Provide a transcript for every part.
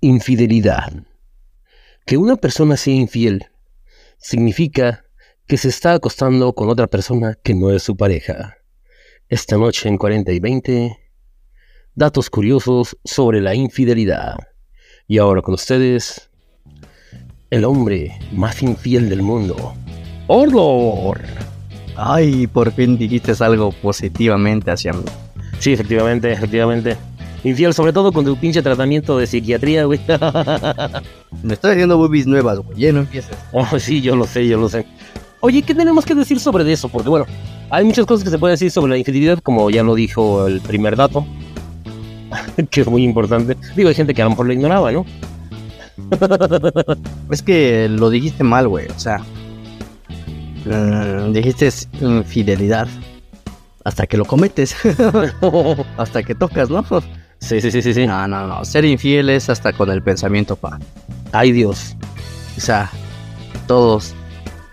Infidelidad. Que una persona sea infiel significa que se está acostando con otra persona que no es su pareja. Esta noche en 40 y 20, datos curiosos sobre la infidelidad. Y ahora con ustedes, el hombre más infiel del mundo, Orlor. Ay, por fin dijiste algo positivamente hacia mí. Sí, efectivamente, efectivamente. Infiel, sobre todo con tu pinche tratamiento de psiquiatría, güey. Me estoy haciendo boobies nuevas, güey. Ya no empieces. Oh, sí, yo lo sé, yo lo sé. Oye, ¿qué tenemos que decir sobre eso? Porque, bueno, hay muchas cosas que se pueden decir sobre la infidelidad, como ya lo dijo el primer dato, que es muy importante. Digo, hay gente que a lo mejor lo ignoraba, ¿no? Es que lo dijiste mal, güey. O sea, mm, dijiste infidelidad hasta que lo cometes, hasta que tocas, ¿no? Sí, sí, sí, sí, sí. No, no, no. Ser infiel es hasta con el pensamiento, pa. Ay, Dios. O sea, todos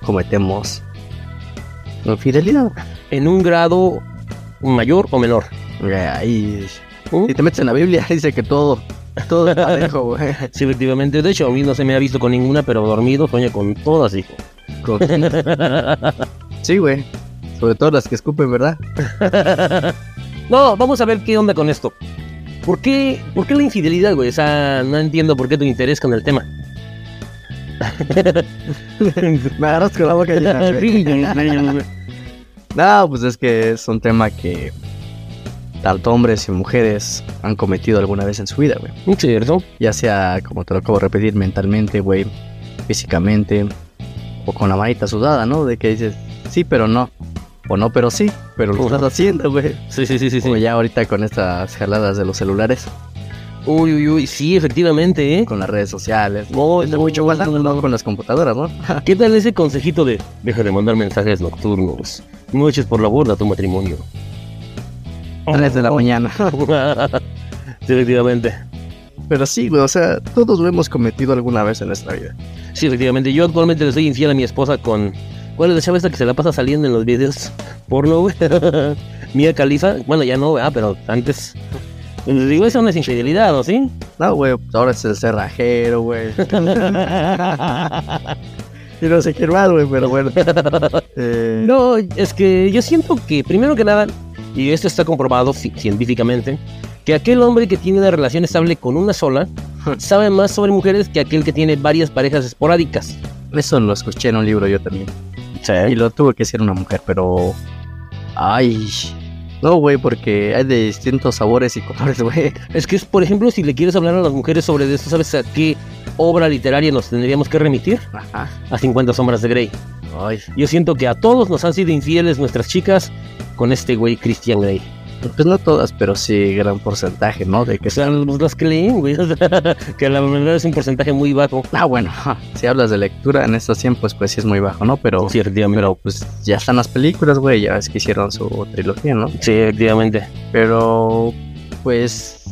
cometemos infidelidad. En un grado mayor o menor. Ahí, ¿Mm? si te metes en la Biblia, dice que todo, todo es parejo, güey. Sí, efectivamente. De hecho, a mí no se me ha visto con ninguna, pero dormido sueño con todas, hijo. Con- Sí, güey. Sobre todo las que escupen, ¿verdad? No, vamos a ver qué onda con esto. ¿Por qué, ¿Por qué la infidelidad, güey? O sea, no entiendo por qué tu interés con el tema. Me agarras con la boca llena, güey. No, pues es que es un tema que tanto hombres y mujeres han cometido alguna vez en su vida, güey. ¿Cierto? Ya sea, como te lo acabo de repetir, mentalmente, güey, físicamente, o con la manita sudada, ¿no? De que dices, sí, pero no. O no, pero sí, pero lo estás haciendo, güey. Sí, sí, sí, sí. sí. Como ya ahorita con estas jaladas de los celulares, Uy, uy, uy. Sí, efectivamente, ¿eh? con las redes sociales, No, Está no, mucho más ¿no? con las computadoras, ¿no? ¿Qué tal ese consejito de deja de mandar mensajes nocturnos? No eches por la borda tu matrimonio. 3 de la mañana. sí, efectivamente. Pero sí, güey, o sea, todos lo hemos cometido alguna vez en nuestra vida. Sí, efectivamente. Yo actualmente le soy infiel a mi esposa con. ¿Cuál es la chava esta que se la pasa saliendo en los videos porno, güey? Mía Califa. Bueno, ya no, ah, pero antes. Les digo, eso no es infidelidad, ¿o sí? No, güey, ahora es el cerrajero, güey. y no sé qué más, güey, pero bueno. Eh, No, es que yo siento que, primero que nada, y esto está comprobado fi- científicamente, que aquel hombre que tiene una relación estable con una sola sabe más sobre mujeres que aquel que tiene varias parejas esporádicas. Eso lo escuché en un libro yo también. Y lo tuvo que ser una mujer, pero. Ay. No, güey, porque hay de distintos sabores y colores, güey. Es que es, por ejemplo, si le quieres hablar a las mujeres sobre esto, ¿sabes a qué obra literaria nos tendríamos que remitir? Ajá. A 50 sombras de Grey. Ay. Yo siento que a todos nos han sido infieles nuestras chicas con este güey Christian Grey. Pues no todas, pero sí gran porcentaje, ¿no? De que O sea, pues, las que leen, güey. que la verdad es un porcentaje muy bajo. Ah, bueno, si hablas de lectura en estos tiempos, pues sí es muy bajo, ¿no? Pero, Sí, efectivamente. pero pues ya están las películas, güey, ya es que hicieron su trilogía, ¿no? Sí, efectivamente. Pero, pues,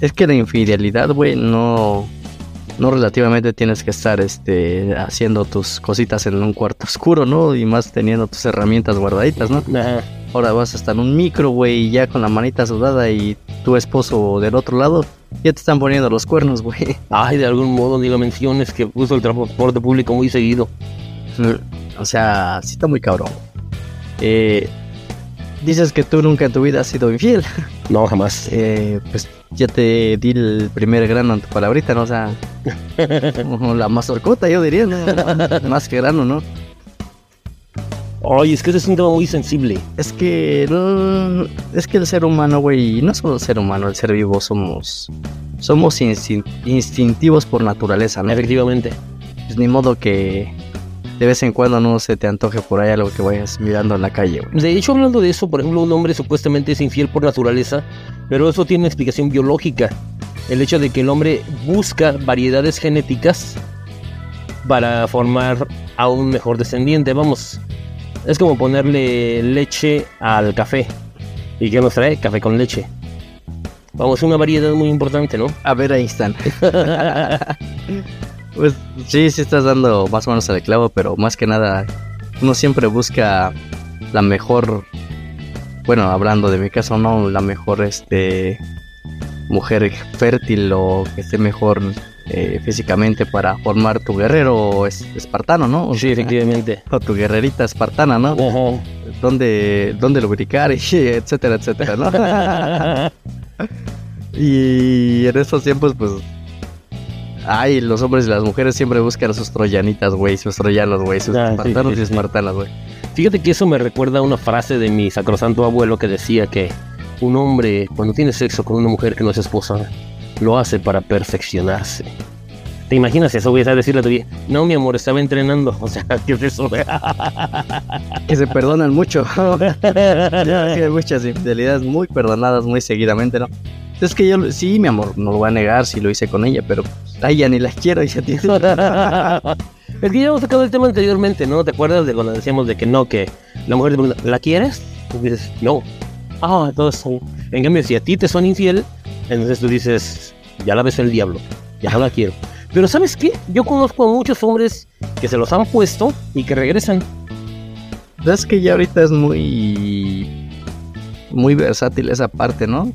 es que la infidelidad, güey, no, no relativamente tienes que estar, este, haciendo tus cositas en un cuarto oscuro, ¿no? Y más teniendo tus herramientas guardaditas, ¿no? Ajá. Ahora vas a estar en un micro, güey, ya con la manita sudada y tu esposo del otro lado, ya te están poniendo los cuernos, güey. Ay, de algún modo ni lo menciones que uso el transporte público muy seguido. O sea, sí está muy cabrón. Eh, dices que tú nunca en tu vida has sido infiel. No, jamás. Eh, pues ya te di el primer grano en tu palabrita, ¿no? O sea, la mazorcota, yo diría, ¿no? Más que grano, ¿no? Ay, es que ese es un tema muy sensible. Es que, es que el ser humano, güey, no solo el ser humano, el ser vivo, somos, somos instin- instintivos por naturaleza, ¿no? Efectivamente. Pues ni modo que de vez en cuando no se te antoje por ahí algo que vayas mirando en la calle, güey. De hecho, hablando de eso, por ejemplo, un hombre supuestamente es infiel por naturaleza, pero eso tiene una explicación biológica. El hecho de que el hombre busca variedades genéticas para formar a un mejor descendiente. Vamos, es como ponerle leche al café. ¿Y qué nos trae? Café con leche. Vamos, una variedad muy importante, ¿no? A ver, ahí están. Pues sí, sí estás dando más o menos al clavo, pero más que nada, uno siempre busca la mejor, bueno, hablando de mi caso, no, la mejor, este, mujer fértil o que esté mejor eh, físicamente para formar tu guerrero es, espartano, ¿no? Sí, efectivamente. O tu guerrerita espartana, ¿no? Ojo. Dónde, dónde lubricar, y etcétera, etcétera, ¿no? y en estos tiempos, pues. Ay, los hombres y las mujeres siempre buscan a sus troyanitas, güey, sus troyanos, güey, sus Ah, espartanos sí, y sí. espartanas, güey. Fíjate que eso me recuerda a una frase de mi sacrosanto abuelo que decía que un hombre, cuando tiene sexo con una mujer que no es esposa, lo hace para perfeccionarse. ¿Te imaginas eso? Voy a decirle a tu vieja, no, mi amor, estaba entrenando. O sea, ¿qué es eso? Que se perdonan mucho. hay muchas infidelidades muy perdonadas muy seguidamente, ¿no? Es que yo, sí, mi amor, no lo voy a negar si lo hice con ella, pero ay, ya ni la quiero, ya tiene. es que ya hemos sacado el tema anteriormente, ¿no? ¿Te acuerdas de cuando decíamos de que no, que la mujer te pregunta, ¿la quieres? Y dices, no. Ah, entonces, en cambio, si a ti te son infiel, entonces tú dices, ya la ves el diablo, ya no la quiero. Pero ¿sabes qué? Yo conozco a muchos hombres que se los han puesto y que regresan. Es que ya ahorita es muy. muy versátil esa parte, ¿no?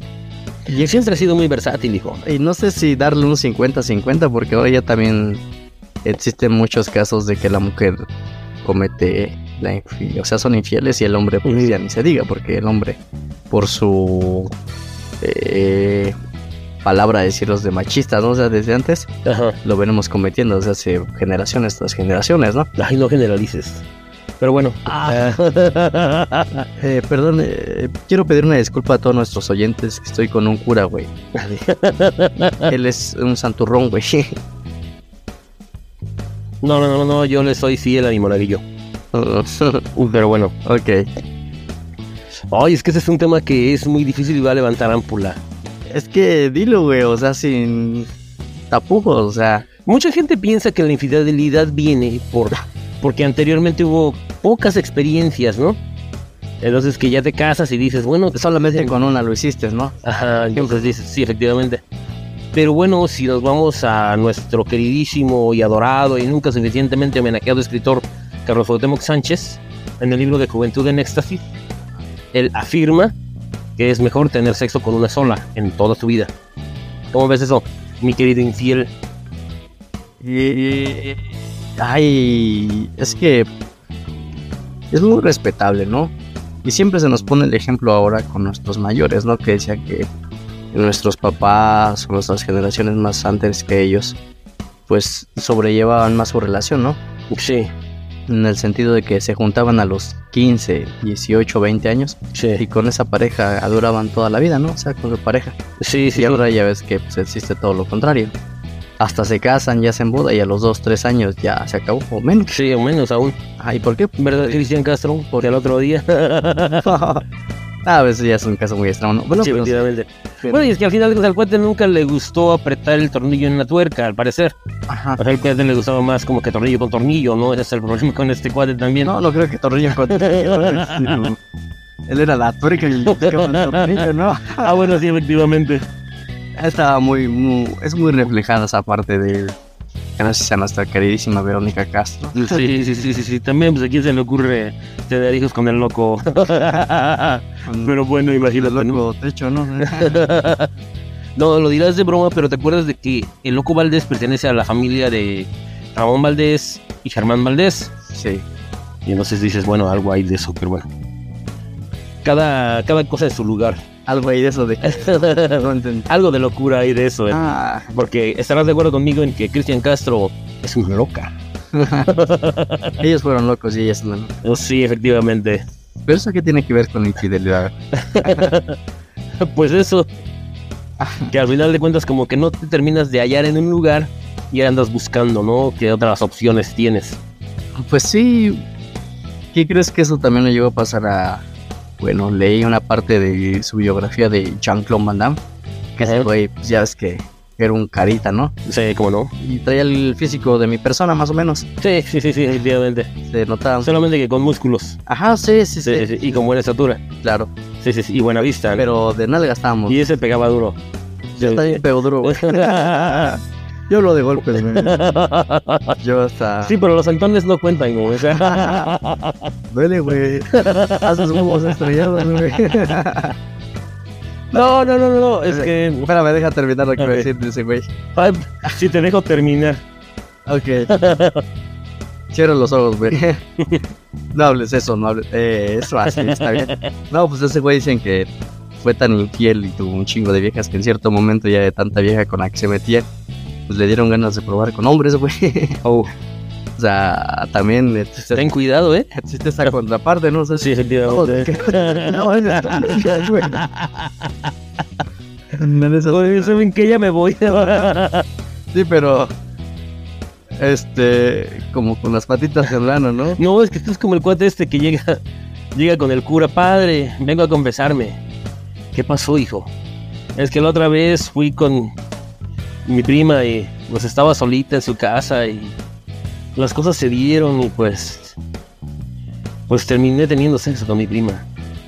Y siempre ha sido muy versátil, hijo. Y no sé si darle un 50-50, porque ahora ya también existen muchos casos de que la mujer comete la infidelidad. O sea, son infieles y el hombre, pues ya ni se diga, porque el hombre, por su eh, palabra decirlos de machistas, ¿no? O sea, desde antes Ajá. lo venimos cometiendo desde hace generaciones tras generaciones, ¿no? Ay, no generalices. Pero bueno. Ah. Eh, perdón, eh, quiero pedir una disculpa a todos nuestros oyentes que estoy con un cura, güey. Él es un santurrón, güey. No, no, no, no, yo le soy fiel a mi monaguillo. Pero bueno. ok. Ay, es que ese es un tema que es muy difícil y va a levantar ámpula. Es que dilo, güey, o sea, sin tapujos, o sea. Mucha gente piensa que la infidelidad viene por porque anteriormente hubo pocas experiencias, ¿no? Entonces que ya te casas y dices, bueno, Solamente con una lo hiciste, ¿no? Ajá, entonces dices, sí, efectivamente. Pero bueno, si nos vamos a nuestro queridísimo y adorado y nunca suficientemente homenajeado escritor Carlos Cuauhtémoc Sánchez, en el libro de Juventud en Éxtasis, él afirma que es mejor tener sexo con una sola en toda tu vida. ¿Cómo ves eso, mi querido infiel? Y, ay, es que es muy respetable, ¿no? Y siempre se nos pone el ejemplo ahora con nuestros mayores, ¿no? Que decían que nuestros papás o nuestras generaciones más antes que ellos, pues sobrellevaban más su relación, ¿no? Sí, En el sentido de que se juntaban a los 15, 18, 20 años y sí, con esa pareja duraban toda la vida, ¿no? O sea, con su pareja. sí, sí. Y ahora ya ves que pues, existe todo lo contrario. Hasta se casan, ya se en boda y a los 2, 3 años ya se acabó, o menos. Sí, o menos aún. Ay, ¿por qué? ¿Verdad, Cristian Castro? Porque al otro día. a veces ya es un caso muy extraño. ¿no? Bueno, sí, pero- Bueno, y es que al final al cuate nunca le gustó apretar el tornillo en la tuerca, al parecer. Ajá. O sea, al cuate le gustaba más como que tornillo con tornillo, ¿no? Ese es el problema con este cuate también. No, no creo que Torrillo con... Él era la tuerca y el tornillo, ¿no? ah, bueno, sí, efectivamente. Estaba muy, muy... Es muy reflejada esa parte de... Gracias a nuestra queridísima Verónica Castro. Sí, sí, sí, sí, sí. También, pues, ¿a quién se le ocurre tener hijos con el loco? pero bueno, imagínate, ¿no? Loco techo, ¿no? No, lo dirás de broma, pero ¿te acuerdas de que el loco Valdés pertenece a la familia de Ramón Valdés y Germán Valdés? sí. Y entonces dices, bueno, algo hay de eso, pero bueno. Cada, cada cosa en su lugar. Algo ahí de eso de... Algo de locura hay de eso. ¿eh? Ah, Porque estarás de acuerdo conmigo en que Cristian Castro es una loca. ellos fueron locos y ellas no. Oh, sí, efectivamente. ¿Pero eso qué tiene que ver con la infidelidad? Pues eso. Que al final de cuentas como que no te terminas de hallar en un lugar y andas buscando, ¿no? ¿Qué otras opciones tienes? Pues sí. ¿Qué crees que eso también le llegó a pasar a... Bueno, leí una parte de su biografía de Jean-Claude Van Damme. Que ese güey, pues ya ves que era un carita, ¿no? Sí, cómo no. Y traía el físico de mi persona, más o menos. Sí, sí, sí, sí, efectivamente. Se notaba... Solamente que con músculos. Ajá, sí, sí, Sí, sí. sí, sí, Y con buena estatura. Claro. Sí, sí, sí. Y buena vista. ¿no? Pero de nalga estábamos. Y ese pegaba duro. Ya está bien pego duro, güey. Yo lo de golpes, güey. Yo hasta... Sí, pero los saltones no cuentan, güey. O sea, Duele, güey. Haces huevos estrellados, güey. No, no, no, no, no, es que... Espérame, deja terminar lo que a ver. decir de ese güey. Ay, si te dejo terminar. Ok. Cierra los ojos, güey. No hables eso, no hables. Eh, eso así, está bien. No, pues ese güey dicen que fue tan infiel y tuvo un chingo de viejas que en cierto momento ya de tanta vieja con la que se metía, pues le dieron ganas de probar con hombres, güey. Oh, O sea, también existe, ten cuidado, ¿eh? existe esa contraparte, ¿no? O sea, Sí, efectivamente. No. No, ¿Saben que Ya me voy. Sí, pero. Este. Como con las patitas en lano, ¿no? No, es que tú es como el cuate este que llega, llega con el cura, padre, vengo a confesarme. ¿Qué pasó, hijo? Es que la otra vez fui con mi prima y pues estaba solita en su casa y las cosas se dieron y pues pues terminé teniendo sexo con mi prima.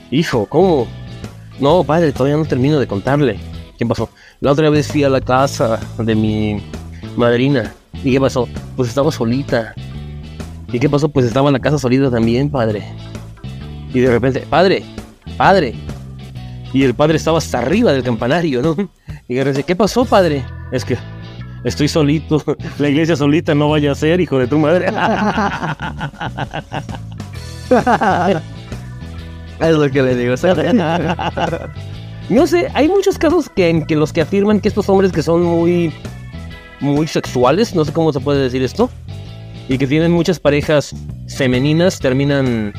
Hijo, ¿cómo? No, padre, todavía no termino de contarle. ¿Qué pasó? La otra vez fui a la casa de mi madrina. ¿Y qué pasó? Pues estaba solita. ¿Y qué pasó? Pues estaba en la casa solita también, padre. Y de repente, padre, padre. Y el padre estaba hasta arriba del campanario, ¿no? Y repente, ¿qué pasó, padre? Es que estoy solito. La iglesia solita no vaya a ser, hijo de tu madre. Es lo que le digo. No sé, hay muchos casos que, en que los que afirman que estos hombres que son muy, muy sexuales, no sé cómo se puede decir esto, y que tienen muchas parejas femeninas, terminan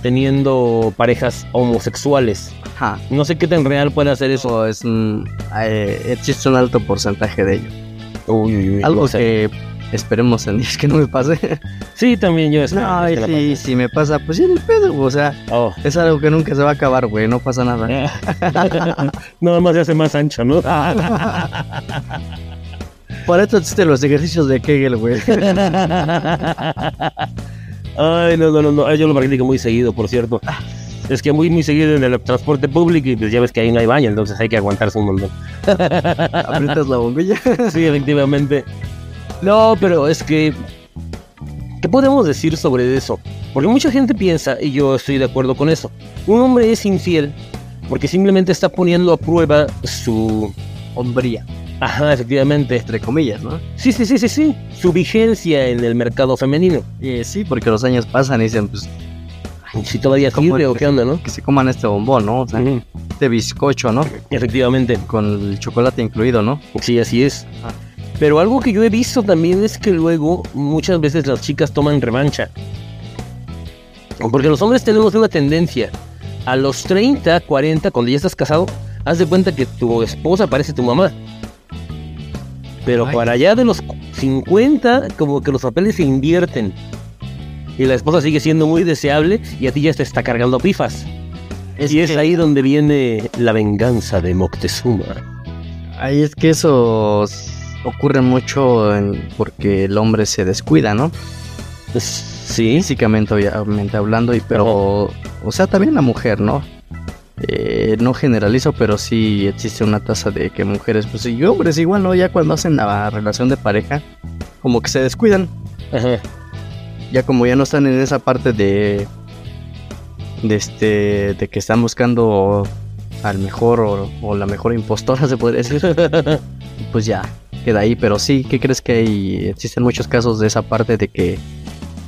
teniendo parejas homosexuales. Ajá. No sé qué tan real puede hacer eso. Es un. eh, existe un alto porcentaje de ello. Uy, uy, uy, Algo que esperemos en Dios que no me pase. Sí, también yo espero No, que si, me pasa, pues ya ni pedo, o sea. Oh. es algo que nunca se va a acabar, güey, no pasa nada. Nada más se hace más ancho, ¿no? Por eso existen los ejercicios de Kegel, güey. Ay, no, no, no, no, yo lo practico muy seguido, por cierto. Es que muy, muy seguido en el transporte público y pues ya ves que ahí no hay baño, entonces hay que aguantarse un montón. Aprietas la bombilla. Sí, efectivamente. No, pero es que... ¿Qué podemos decir sobre eso? Porque mucha gente piensa, y yo estoy de acuerdo con eso, un hombre es infiel porque simplemente está poniendo a prueba su... Hombría, Ajá, efectivamente. entre comillas, ¿no? Sí, sí, sí, sí, sí. Su vigencia en el mercado femenino. Y sí, porque los años pasan y dicen, pues, Si todavía ¿Cómo sirve o qué onda, ¿no? que se coman este bombón, ¿no? O sea, Ujú. este bizcocho, ¿no? Efectivamente. Con el chocolate incluido, ¿no? Sí, así es. Pero algo que yo he visto también es que luego muchas veces las chicas toman revancha. Porque los hombres tenemos una tendencia. A los 30, 40, cuando ya estás casado, haz de cuenta que tu esposa parece tu mamá. Pero Ay. para allá de los 50, como que los papeles se invierten. Y la esposa sigue siendo muy deseable y a ti ya te está cargando pifas. y es ahí donde viene la venganza de Moctezuma. Ahí es que eso ocurre mucho en- porque el hombre se descuida, ¿no? Sí. Físicamente obviamente hablando, y pero, o sea, también la mujer, ¿no? Eh, no generalizo, pero sí existe una tasa de que mujeres, pues y hombres igual, ¿no? Ya cuando hacen la relación de pareja, como que se descuidan, Ajá. Ya como ya no están en esa parte de, de este, de que están buscando al mejor o, o la mejor impostora, se podría decir, pues ya queda ahí, pero sí, ¿qué crees que hay? Existen muchos casos de esa parte de que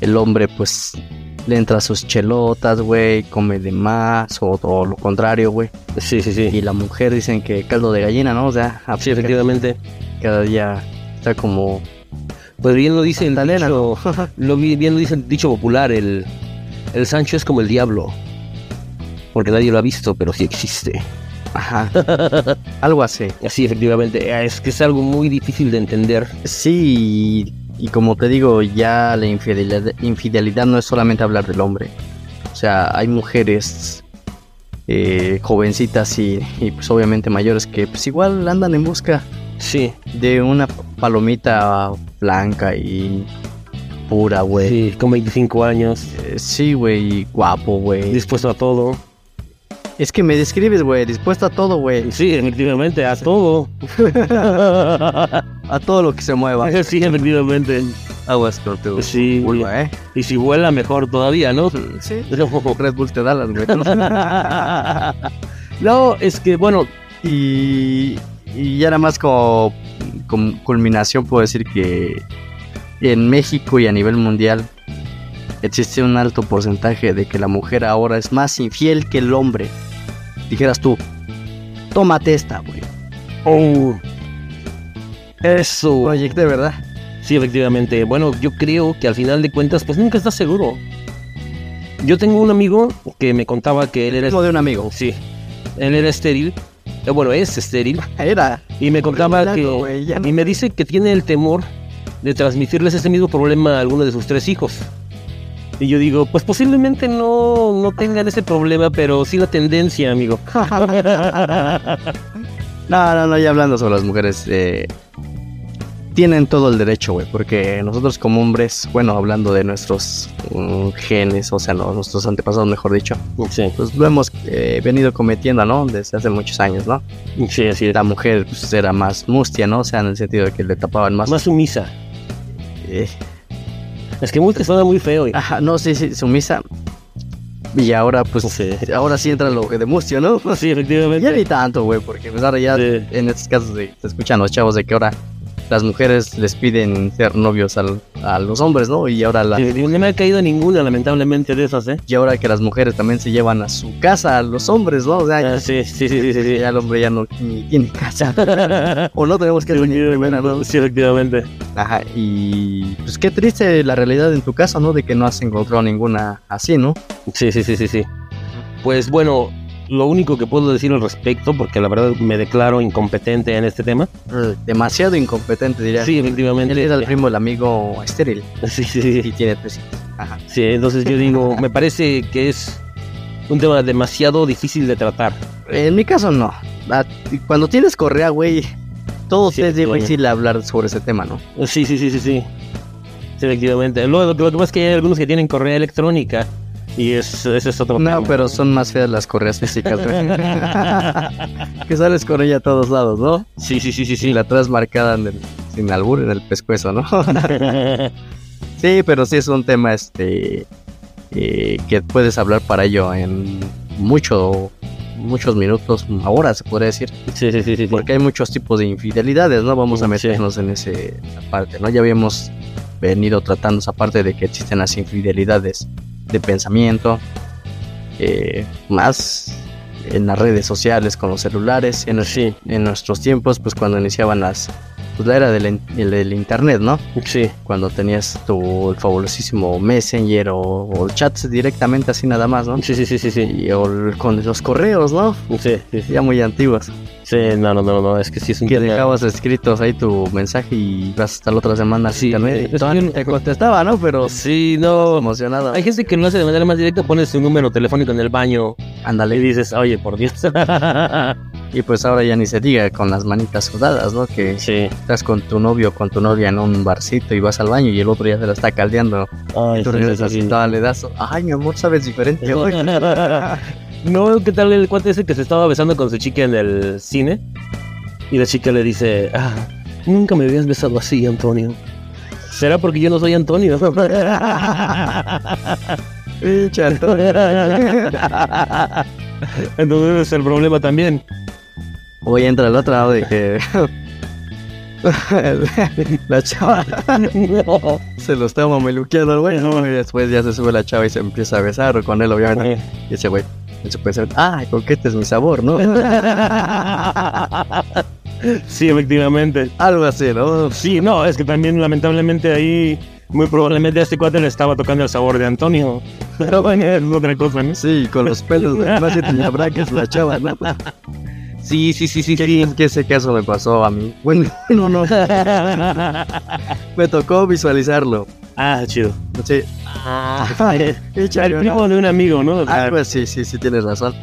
el hombre pues le entra sus chelotas, güey, come de más o, o lo contrario, güey. Sí, sí, sí. Y la mujer dicen que caldo de gallina, ¿no? O sea, Sí, efectivamente. cada día está como... Pues bien lo dice el dicho, lo bien lo dice el dicho popular, el, el Sancho es como el diablo. Porque nadie lo ha visto, pero sí existe. Ajá, algo así. Así, efectivamente. Es que es algo muy difícil de entender. Sí, y, y como te digo, ya la infidelidad, infidelidad no es solamente hablar del hombre. O sea, hay mujeres eh, jovencitas y, y, pues obviamente mayores que pues igual andan en busca Sí, de una palomita blanca y pura, güey. sí, con 25 años, Eh, Sí, güey, guapo, güey. dispuesto a todo. Es que me describes, güey, dispuesto a todo, güey. Sí, efectivamente, a todo. A todo lo que se mueva. sí, efectivamente. Aguas con tu Sí. vulva, ¿eh? Y si vuela, mejor todavía, ¿no? Sí. Red Bull te da las, güey. No, es que, bueno, Y, y ya nada más como, como culminación puedo decir que en México y a nivel mundial existe un alto porcentaje de que la mujer ahora es más infiel que el hombre. Dijeras tú, tómate esta, güey. Oh. Eso. Proyecto de verdad. Sí, efectivamente. Bueno, yo creo que al final de cuentas, pues nunca estás seguro. Yo tengo un amigo que me contaba que él era... Como de un amigo. Sí, él era estéril. Eh, Bueno, es estéril. Era. Y me contaba que... no- Y me dice que tiene el temor de transmitirles ese mismo problema a alguno de sus tres hijos. Y yo digo, pues posiblemente no, no tengan ese problema, pero sí la tendencia, amigo. No, no, no, ya hablando sobre las mujeres, eh, tienen todo el derecho, güey, porque nosotros como hombres, bueno, hablando de nuestros mm, genes, o sea, no, nuestros antepasados, mejor dicho, Sí, pues lo hemos eh, venido cometiendo, ¿no? Desde hace muchos años, ¿no? sí, así es. La mujer pues, era más mustia, ¿no? O sea, en el sentido de que le tapaban más. Más sumisa. eh, Es que muy suena muy feo. y- ajá, no, sí, sí, sumisa. Y ahora, pues, Sí. ahora sí entra lo de mustio, ¿no? Sí, efectivamente. Ya ni tanto, güey, porque pues ahora ya Sí. en estos casos se escuchan los chavos de que ahora las mujeres les piden ser novios al- a los hombres, ¿no? Y ahora la, Sí, no me ha caído ninguna, lamentablemente, de esas, ¿eh? y ahora que las mujeres también se llevan a su casa a los hombres, ¿no? O sea, Ah, sí, sí, sí, sí, sí. ya el hombre ya no ni tiene casa. o no tenemos que primero, ¿no? Sí, efectivamente. Ajá, y pues qué triste la realidad en tu caso, ¿no? De que no has encontrado ninguna así, ¿no? Sí, sí, sí, sí, sí. Pues bueno, lo único que puedo decir al respecto, porque la verdad me declaro incompetente en este tema. Demasiado incompetente, diría. Sí, efectivamente. Él era el primo del amigo estéril Sí, sí, sí. y tiene tres hijos. Ajá. Sí, entonces yo digo, me parece que es un tema demasiado difícil de tratar. En mi caso no. Ah, Cuando tienes correa, güey, todo Sí, te es difícil hablar sobre ese tema, ¿no? Sí, sí, sí, sí, sí. Efectivamente. Que lo que pasa es que hay algunos que tienen correa electrónica y es, ese es otro No, tema. pero son más feas las correas físicas, güey. que sales con ella a todos lados, ¿no? Sí, sí, sí, sí, Y sí. la traes marcada en el, sin albur en el pescuezo, ¿no? sí, pero sí es un tema este eh, que puedes hablar para ello en mucho, muchos minutos, horas, se podría decir. sí, sí, sí, sí. Porque hay muchos tipos de infidelidades, ¿no? Vamos a Sí. meternos en ese- esa parte, ¿no? Ya habíamos venido tratando esa parte de que existen las infidelidades de pensamiento, eh, más en las redes sociales, con los celulares, en, Sí, en nuestros tiempos, pues cuando iniciaban las, pues la era del, del internet, ¿no? sí. Cuando tenías tu el fabulosísimo Messenger o, o chats directamente así nada más, ¿no? Sí, sí, sí, sí, sí. Y, o el- con los correos, ¿no? Sí, sí, sí. Ya muy antiguos. Sí, no, no, no, no, es que sí es un que tema- dejabas escritos ahí tu mensaje y vas hasta la otra semana Sí, y ni te contestaba, ¿no? Pero Sí, no. emocionado. Hay gente que lo hace de manera más directa, pones su número telefónico en el baño y Ándale. dices, oye, por Dios. Y pues ahora ya ni se diga con las manitas sudadas, ¿no? Que sí. estás con tu novio o con tu novia en un barcito y vas al baño y el otro ya se la está caldeando. Ay, Tú sí, regresas sí, y le das. Ay, mi amor, sabes diferente hoy. No, ¿qué tal el cuate ese que se estaba besando con su chica en el cine? Y la chica le dice, ah, nunca me habías besado así, Antonio. ¿Será porque yo no soy Antonio? Entonces es el problema también. Hoy entra el otro lado de que. la chava se lo está mameluqueando al güey. ¿no? Y después ya se sube la chava y se empieza a besar con él, obviamente. Y ese güey, eso puede ser, ah, con que este es mi sabor, ¿no? Sí, efectivamente. Algo así, ¿no? Sí, no, es que también lamentablemente ahí muy probablemente a este cuate le estaba tocando el sabor de Antonio. Pero bueno, es otra cosa, ¿no? Sí, con los pelos de y tenía braques la chava, ¿no? Sí, sí, sí, sí, sí. que ese caso me pasó a mí. Bueno, no, no. Me tocó visualizarlo. ah, chido. Sí. Ah, primo de un amigo, ¿no? Ah, pues sí, sí, sí, tienes razón.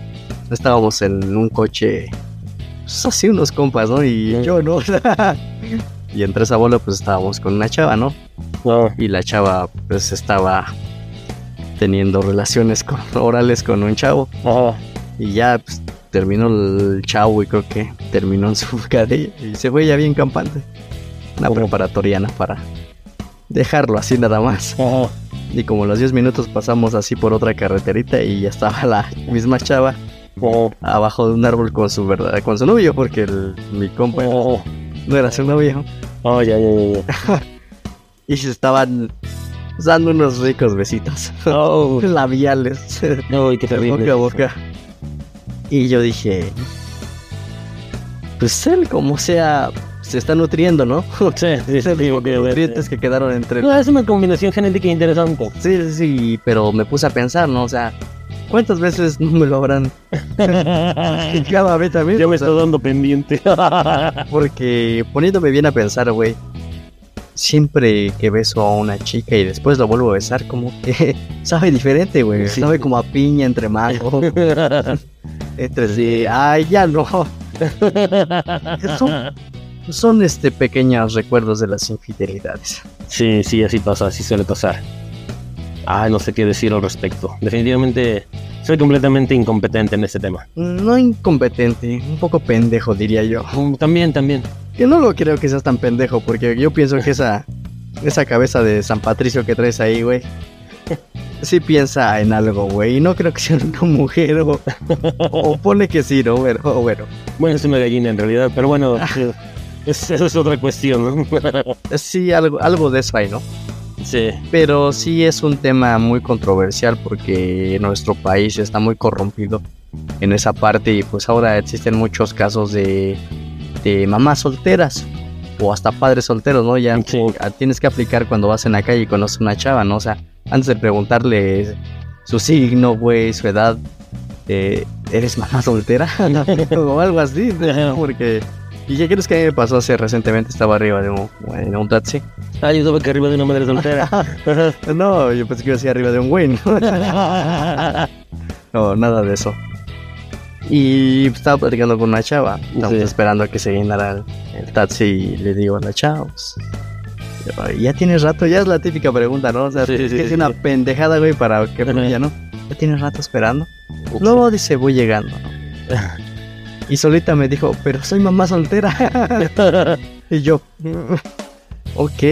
Estábamos en un coche, pues así unos compas, ¿no? Y yo, ¿no? y entre esa bola, pues estábamos con una chava, ¿no? no. Y la chava, pues estaba teniendo relaciones con- orales con un chavo. Y ya, pues terminó el chavo y creo que terminó en su cadilla. Y se fue ya bien campante. Una preparatoriana para dejarlo así nada más. Ajá. Y como los 10 minutos pasamos así por otra carreterita y ya estaba la misma chava Oh, abajo de un árbol con su verdad, con su novio, porque el- mi compa oh, no era su novio. oh, ya, ya, ya. Y se estaban dando unos ricos besitos Oh, labiales no, qué terrible. boca a boca. Y yo dije, pues él como sea, se está nutriendo, ¿no? Sí, sí, sí, digo que- nutrientes que quedaron entre No, es una combinación genética interesante. Sí, sí, sí, pero me puse a pensar, ¿no? O sea, ¿cuántas veces no me lo habrán cada vez también? Ya me está dando pendiente. Porque poniéndome bien a pensar, güey, siempre que beso a una chica y después lo vuelvo a besar, como que sabe diferente, güey. Sí. Sabe como a piña entre mango, entre sí. Ay, ya no. Son, son este pequeños recuerdos de las infidelidades. Sí, sí, así pasa, así suele pasar. Ah, no sé qué decir al respecto. Definitivamente soy completamente incompetente en este tema. No incompetente, un poco pendejo, diría yo. Mm, También, también. Que no lo creo que seas tan pendejo, porque yo pienso que esa, esa cabeza de San Patricio que traes ahí, güey, sí piensa en algo, güey. Y no creo que sea una mujer o, o pone que sí, ¿no? Pero, bueno, Bueno, es una gallina en realidad, pero bueno, sí, es- eso es otra cuestión. ¿no? sí, algo, algo de eso hay, ¿no? sí, Pero sí es un tema muy controversial porque nuestro país está muy corrompido en esa parte y pues ahora existen muchos casos de, de mamás solteras o hasta padres solteros, ¿no? Ya sí. ah, tienes que aplicar cuando vas en la calle y conoces una chava, ¿no? O sea, antes de preguntarle su signo, güey, su edad, eh, ¿eres mamá soltera? o algo así, porque... ¿Y qué crees que a mí me pasó hace recientemente? Estaba arriba de un, en un taxi. Ah, yo estaba que arriba de una madre soltera. No, yo pensé que iba a ser arriba de un güey, ¿no? No, nada de eso. Y estaba platicando con una chava. Estábamos Sí. esperando a que se llenara el, el taxi y le digo a la chava, pues, "Ay, ya tienes rato, ya es la típica pregunta, ¿no? O sea, Sí, sí, que es sí, una pendejada, güey, para que ya no. Ya tienes rato esperando. Luego dice, voy llegando, ¿no? Y solita me dijo, pero soy mamá soltera. y yo, ok,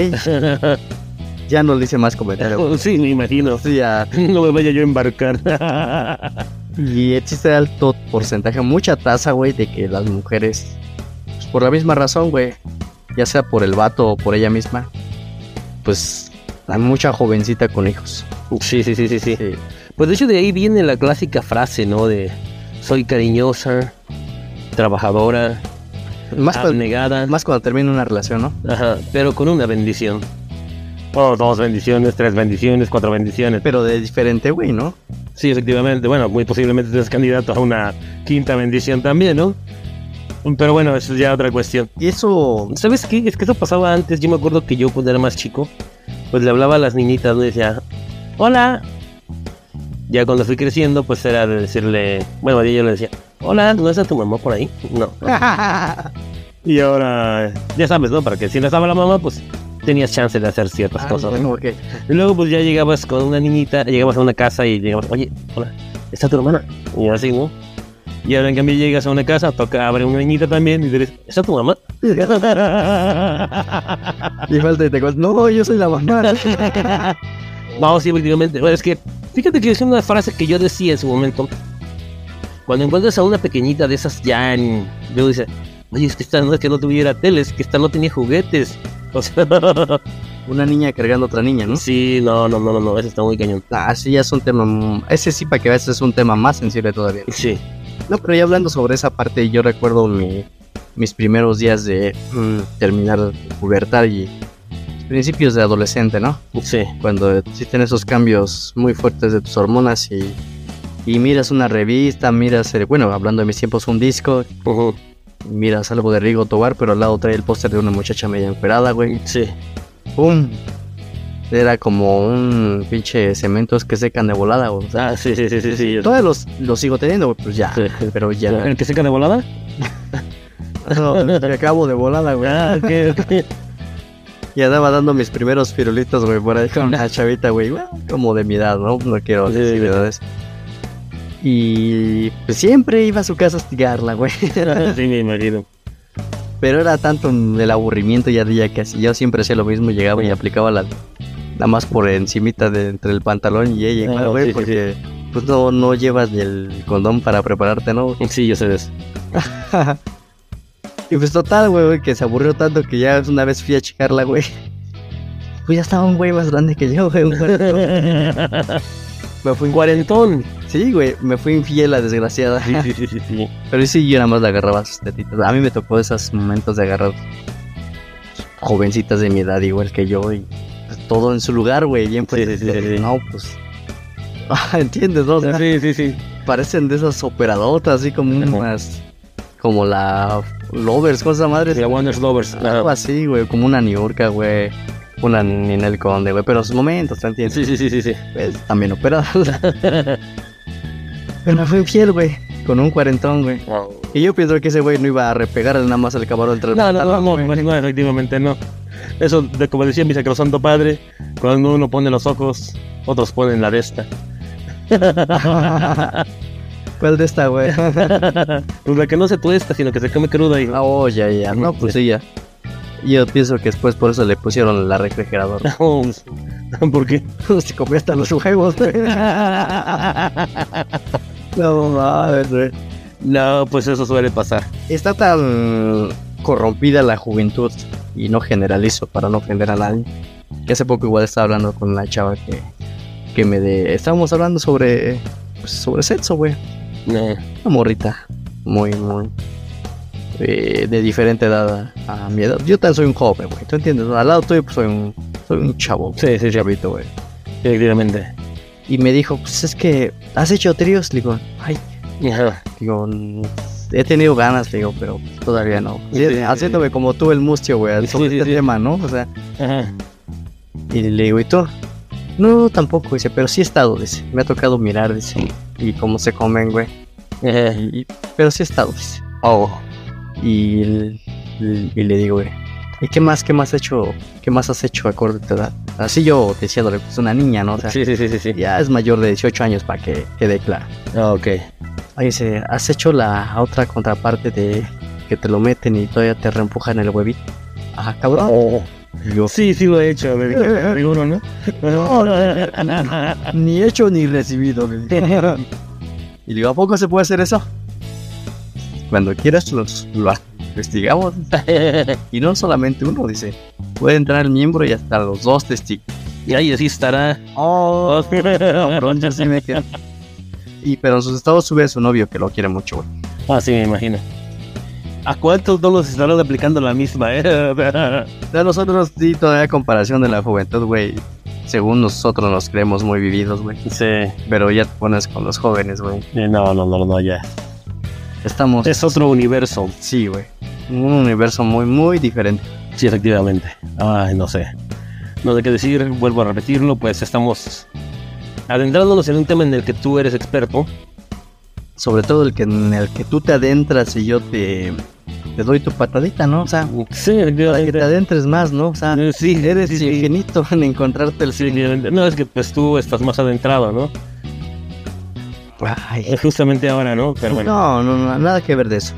ya no le hice más comentarios. sí, me imagino. Sí, ya. No me vaya yo a embarcar. Y existe alto porcentaje, mucha tasa, güey, de que las mujeres, pues, por la misma razón, güey, ya sea por el vato o por ella misma, pues hay mucha jovencita con hijos. sí, sí, sí, sí, sí. Sí. Pues de hecho de ahí viene la clásica frase, ¿no? De soy cariñosa, trabajadora, Más, cuando, abnegada, más cuando termina una relación, ¿no? ajá, pero con una bendición. Oh, dos bendiciones, tres bendiciones, cuatro bendiciones. Pero de diferente, güey, ¿no? Sí, efectivamente. Bueno, muy posiblemente seas candidato a una quinta bendición también, ¿no? Pero bueno, eso es ya otra cuestión. Y eso, ¿Sabes qué? Es que eso pasaba antes. Yo me acuerdo que yo cuando era más chico, pues le hablaba a las niñitas, ¿no? Y decía, hola. Ya cuando fui creciendo, pues era de decirle, bueno, yo le decía, hola, ¿no está tu mamá por ahí? No. Y ahora, ya sabes, ¿no? Para que si no estaba la mamá, pues tenías chance de hacer ciertas Ah, cosas. Y luego pues ya llegabas con una niñita, llegabas a una casa y llegabas, oye, hola, ¿está tu hermana? Y así, ¿no? Y ahora en cambio llegas a una casa, toca, abre una niñita también y dices, ¿está tu mamá? Y falta y te cuento, no, yo soy la mamá. no, sí, efectivamente. Bueno, es que, fíjate que es una frase que yo decía en su momento. Cuando encuentras a una pequeñita de esas ya en... Yo dice, oye, es que esta no es que no tuviera tele, es que esta no tenía juguetes. O sea, Una niña cargando a otra niña, ¿no? sí, no, no, no, no, no, eso está muy cañón. Ah, sí, ya es un tema. Ese sí, para que veas, es un tema más sensible todavía. Sí, No, pero ya hablando sobre esa parte, yo recuerdo mi- mis primeros días de mm, terminar pubertad y principios de adolescente, ¿no? sí. Cuando existen esos cambios muy fuertes de tus hormonas y, y miras una revista, miras, el- bueno, hablando de mis tiempos, un disco, Ujú, miras algo de Rigo Tobar, pero al lado trae el póster de una muchacha media encuerada, güey. Sí. ¡Pum! Era como un pinche cementos que secan de volada, güey. Ah, sí, sí, sí, sí, sí. todavía los, los sigo teniendo, güey, pues ya. Sí. Pero ya. ¿El que seca de volada? No, me acabo de volada, güey. Ah, ok, ok. Y andaba dando mis primeros firulitos, güey, por ahí con una chavita, güey, bueno, como de mi edad, ¿no? No quiero Sí, decir sí. edades. Y pues siempre iba a su casa a hostigarla, güey. Sí, me imagino. Pero era tanto el aburrimiento ya ella que así, yo siempre hacía lo mismo, llegaba y aplicaba la, nada más por encimita de entre el pantalón y ella, Ah, igual, güey, sí, sí, porque pues no, no llevas el condón para prepararte, ¿no? Sí, yo sé de eso. y pues total, güey, güey, que se aburrió tanto que ya una vez fui a checarla, güey. Pues ya estaba un güey más grande que yo, güey. un cuarentón. Me fui en cuarentón. Sí, güey, me fui infiel la desgraciada. Sí, sí, sí, sí. Pero sí, yo nada más le agarraba sus tetitas. A mí me tocó esos momentos de agarrar jovencitas de mi edad, igual que yo, y todo en su lugar, güey. Bien, pues, Sí, sí, sí, sí. no, pues. Ah, ¿Entiendes, no? O sea, Sí, sí, sí. parecen de esas operadotas, así como unas. Como la Lovers, cosa madre. The Wonders Lovers. Algo así, güey, como una Niurka, güey. Una Ninel Conde, güey. Pero sus momentos, ¿te entiendes? Sí, sí, sí, sí, sí. Pues, también operadas. Pero me fui infiel, güey. Con un cuarentón, güey. Y yo pienso que ese güey no iba a repegarle nada más al camarón no, no, no, no, no, efectivamente no. Eso, de, como decía mi sacrosanto padre, cuando uno pone los ojos, otros ponen la de esta. ¿Cuál de esta, güey? Pues la que no se tuesta, sino que se come cruda y... Ah, oh, ya, ya. No, pues sí, ya. Yo pienso que después por eso le pusieron la refrigeradora. No, ¿Por qué? Se comió hasta los huevos, güey. No mames, güey. No, pues eso suele pasar. Está tan corrompida la juventud, y no generalizo para no ofender a nadie, que hace poco igual estaba hablando con una chava que, que me de... Estábamos hablando sobre, pues, sobre sexo, güey. Una morrita muy, muy... eh, de diferente edad a, a mi edad. Yo también soy un joven, güey. ¿Tú entiendes? Al lado tuyo pues, soy un, soy un chavo. Sí, sí, sí, chavito, güey. efectivamente. Y me dijo, pues es que, ¿has hecho tríos? Le digo, ay, Ajá. digo, "Mm, he tenido ganas, digo, pero todavía no. Sí, sí, Haciéndome como tú el mustio, güey, sobre este tema, ¿no? O sea, Ajá. y le digo, ¿y tú? No, tampoco, dice, pero sí he estado, dice. Me ha tocado mirar, dice, y cómo se comen, güey. Y- pero sí he estado, dice. Oh. Y, y le digo, güey, ¿y qué más, qué más has hecho, qué más has hecho acorde a tu edad? Así yo diciéndole, pues una niña, ¿no? O sea, Sí, sí, sí, sí, sí. ya es mayor de 18 años para que quede claro. Ah, ok. Ahí dice, ¿has hecho la otra contraparte de que te lo meten y todavía te reempujan el huevito? Ajá, cabrón. Oh. Yo, Sí, sí lo he hecho, me seguro, ¿no? ni hecho ni recibido. Y digo, ¿a poco se puede hacer eso? Cuando quieras los, lo investigamos. Y no solamente uno, dice. Puede entrar el miembro y hasta los dos testigos. y ahí así estará. Oh, y pero en sus estados sube a su novio que lo quiere mucho, güey. Ah, sí, me imagino. ¿A cuántos no los estarán aplicando la misma, eh? De nosotros sí, todavía comparación de la juventud, güey. Según nosotros nos creemos muy vividos, güey. Sí. Pero ya te pones con los jóvenes, güey. Eh, No, no, no, no, ya. Estamos... Es otro universo. Sí, güey. Un universo muy, muy diferente. Sí, efectivamente. Ay, no sé. No sé qué decir, vuelvo a repetirlo, pues estamos adentrándonos en un tema en el que tú eres experto. Sobre todo el que en el que tú te adentras y yo te, te doy tu patadita, ¿no? O sea, Sí, para que te adentres más, ¿no? O sea, Eh, Sí, eres sí, ingenito en encontrarte el Sí. No, es que pues tú estás más adentrado, ¿no? Ay, Es justamente ahora, ¿no? Pero bueno. No, no, no, nada que ver de eso.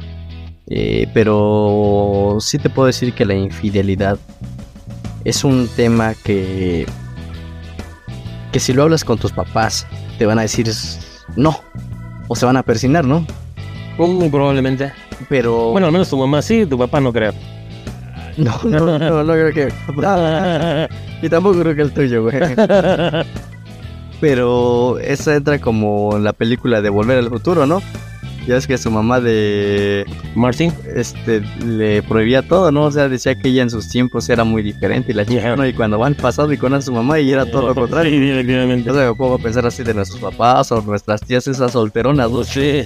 Eh, pero sí te puedo decir que la infidelidad es un tema que que si lo hablas con tus papás te van a decir no o se van a persinar, ¿no? Muy probablemente. Pero Bueno, al menos tu mamá sí, tu papá no creo. no, no, no, no creo que y tampoco creo que el tuyo, güey. Pero eso entra como en la película de Volver al Futuro, ¿no? Ya es que su mamá de Martin. este le prohibía todo, ¿no? O sea, decía que ella en sus tiempos era muy diferente y la chica. ¿no? Y cuando va al pasado y con a su mamá y era todo lo contrario. Sí, efectivamente. Yo me pongo a pensar así de nuestros papás o nuestras tías, esas solteronas, ¿no? Sí.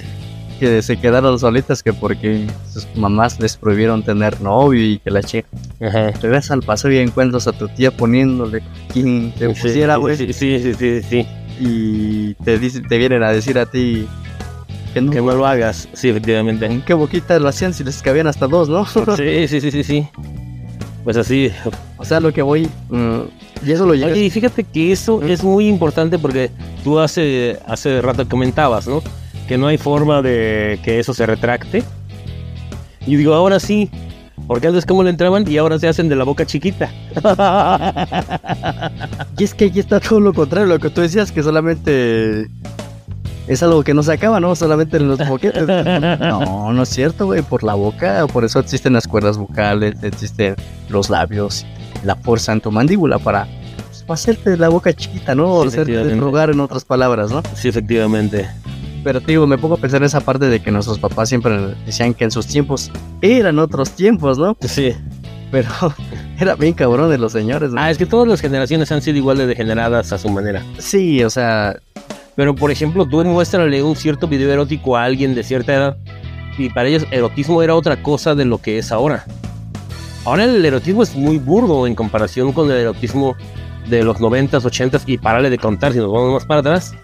que se quedaron solitas que porque sus mamás les prohibieron tener novio y que la chica Ajá. regresas al paseo y encuentras a tu tía poniéndole quien te Sí, pusiera, güey, Sí, sí, sí, sí, sí. y te dicen, te vienen a decir a ti que no, Que no lo hagas. Sí, efectivamente. ¿en qué boquita lo hacían si les cabían hasta dos, no? Sí, sí, sí, sí, sí. Pues así. o sea, lo que voy, mm, y eso lo llegas y fíjate que eso es muy importante porque tú hace, hace rato comentabas, ¿no? Que no hay forma de que eso se retracte. Y digo, ahora sí. Porque antes como le entraban y ahora se hacen de la boca chiquita. Y es que aquí está todo lo contrario, lo que tú decías, que solamente es algo que no se acaba, ¿no? Solamente en los boquetes. No, no es cierto, güey. Por la boca, por eso existen las cuerdas vocales, existen los labios, la fuerza en tu mandíbula para, pues, para hacerte la boca chiquita, ¿no? O hacerte rogar en otras palabras, ¿no? Sí, efectivamente. Pero digo, me pongo a pensar en esa parte de que nuestros papás siempre decían que en sus tiempos eran otros tiempos, ¿no? Sí. Pero era bien cabrón de los señores. ¿no? Ah, es que todas las generaciones han sido igual de degeneradas a su manera. Sí, o sea, Pero, por ejemplo, tú muéstrale un cierto video erótico a alguien de cierta edad y para ellos erotismo era otra cosa de lo que es ahora. Ahora el erotismo es muy burdo en comparación con el erotismo de los 90s, 80s y parale de contar, si nos vamos más para atrás,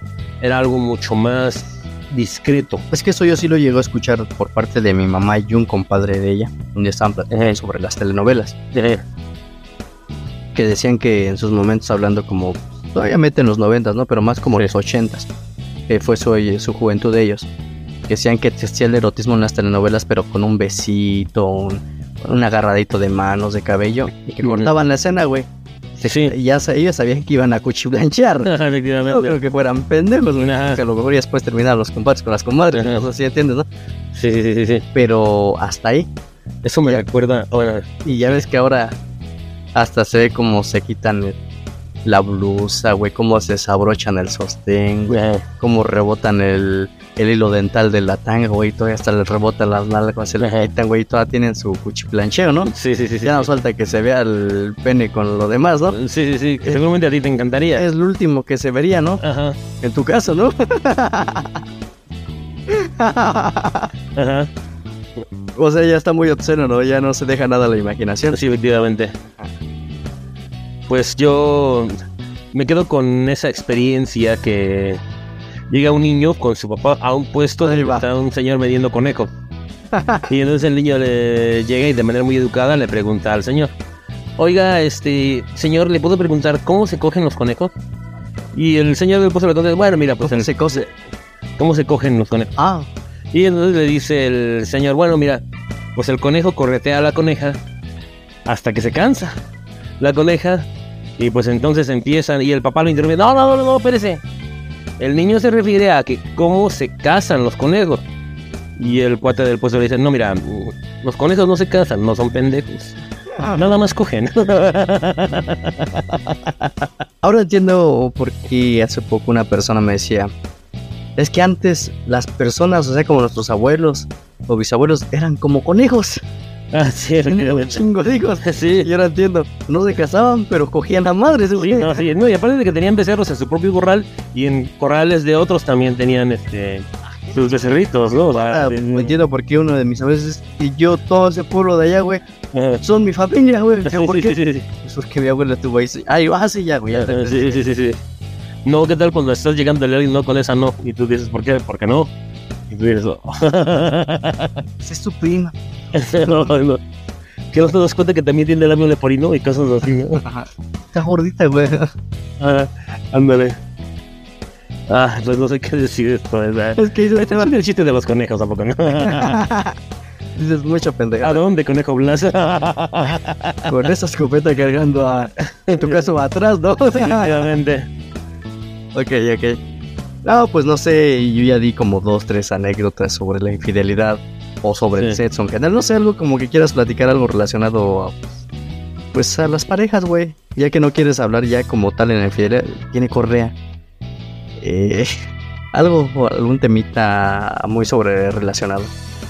era algo mucho más discreto. es que eso yo sí lo llego a escuchar por parte de mi mamá y un compadre de ella, donde estaban platicando sobre las telenovelas, que decían que en sus momentos hablando como, obviamente en los noventas, ¿no? Pero más como Sí. los ochentas, que fue su, su juventud de ellos, que decían que existía el erotismo en las telenovelas, pero con un besito, un, un agarradito de manos, de cabello, y que cortaban la escena, güey. Sí, Y ya ellos sabían que iban a cuchiblanchear. No efectivamente. creo que fueran pendejos, güey. Que a lo mejor ya después terminaron los compadres con las comadres. Ajá. No sé si entiendes, ¿no? Sí, sí, sí, sí. Pero hasta ahí. Eso me recuerda, bueno, Y ya ves que ahora hasta se ve como se quitan el- la blusa, güey, cómo se desabrochan el sostén, güey, cómo rebotan el, el hilo dental de la tanga, güey, todavía hasta les rebotan las nalgas, se le Ajá. quitan, güey, todavía tienen su cuchiplancheo, ¿no? sí, sí, sí, sí. Ya no falta que se vea el pene con lo demás, ¿no? Sí, sí, sí, que seguramente a ti te encantaría. Es lo último que se vería, ¿no? Ajá, En tu caso, ¿no? ajá. o sea, ya está muy obsceno, ¿no? Ya no se deja nada a la imaginación. Sí, efectivamente. Pues yo me quedo con esa experiencia que llega un niño con su papá a un puesto donde está un señor vendiendo conejos. y entonces el niño le llega y de manera muy educada le pregunta al señor, oiga, este, señor, ¿le puedo preguntar cómo se cogen los conejos? Y el señor del puesto le contesta, bueno, mira, pues ¿Cómo el- se cose? ¿cómo se cogen los conejos? Ah, Y entonces le dice el señor, bueno, mira, pues el conejo corretea a la coneja hasta que se cansa. La coneja, y pues entonces empiezan, y el papá lo interrumpe, no, no, no, no, espérese. El niño se refiere a que cómo se casan los conejos. Y el cuate del puesto le dice, no, mira, los conejos no se casan, no son pendejos. Nada más cogen. Ahora entiendo por qué hace poco una persona me decía, es que antes las personas, o sea, como nuestros abuelos o bisabuelos, eran como conejos. Ah, sí, un chingo de hijos. Sí, Y ahora entiendo, no se casaban, pero cogían a madres. Sí, no, no, y aparte de que tenían becerros en su propio corral y en corrales de otros también tenían este sus becerritos, ¿no? Sea, Ah, de- entiendo por qué uno de mis abuelos y yo, todo ese pueblo de allá, güey, Ah, son mi familia, güey. sí, ¿Por sí, qué? sí, sí. Pues porque mi abuela estuvo ahí. Ay, ah, sí, ya, güey. ya. Ah, sí, sí, sí, sí. No, ¿qué tal cuando estás llegando a alguien no con esa no? Y tú dices, ¿por qué? ¿Por qué no? Es tu prima. no, no. Que no te das cuenta que también tiene labio leporino y cosas así. Ajá. Está gordita, güey. Ah, ándale. Ah, pues no sé qué decir esto, ¿verdad? Es que Este va el chiste de los conejos, tampoco, ¿no? dices mucho ¿A pendeja. dónde, conejo Blas? Con esa escopeta cargando a, en tu caso, atrás, ¿no? Efectivamente. ok, ok. No, pues no sé, yo ya di como dos, tres anécdotas sobre la infidelidad o sobre el sexo en general. No sé, algo como que quieras platicar, algo relacionado a, pues a las parejas, güey. Ya que no quieres hablar ya como tal en la infidelidad, tiene correa. Eh, algo, algún temita muy sobre relacionado.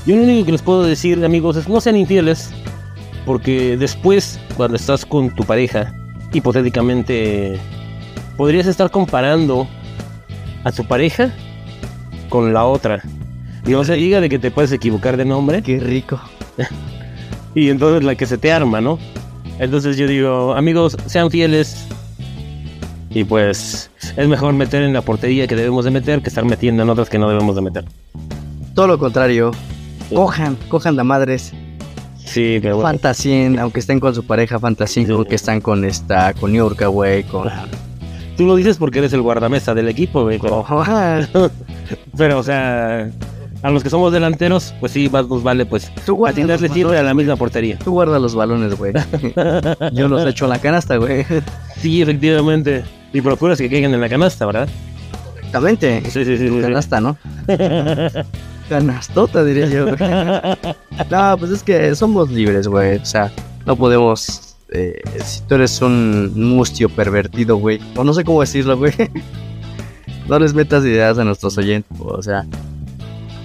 Yo lo único que les puedo decir, amigos, es no sean infieles, porque después, cuando estás con tu pareja, hipotéticamente, podrías estar comparando a tu pareja con la otra. Y o sea, diga de que te puedes equivocar de nombre Qué rico. y entonces la que se te arma, ¿no? Entonces yo digo, amigos, sean fieles y pues es mejor meter en la portería que debemos de meter que estar metiendo en otras que no debemos de meter. Todo lo contrario. Cojan, cojan de madres. Sí, pero bueno. Fantasien, aunque estén con su pareja, fantasien Sí. que están con esta, con Yorka, güey, con... Tú lo dices porque eres el guardamesa del equipo, güey. Pero, pero, o sea, a los que somos delanteros, pues sí, más nos vale, pues, Tú tiro balones, a la misma portería. tú guarda los balones, güey. Yo los echo en la canasta, güey. Sí, efectivamente. Y procuras que caigan en la canasta, ¿verdad? Exactamente. Sí, sí, sí. sí, sí. Canasta, ¿no? Canastota, diría yo. güey. No, pues es que somos libres, güey. O sea, no podemos. Eh, si tú eres un mustio pervertido, güey. O no sé cómo decirlo, güey. No les metas ideas a nuestros oyentes, o sea.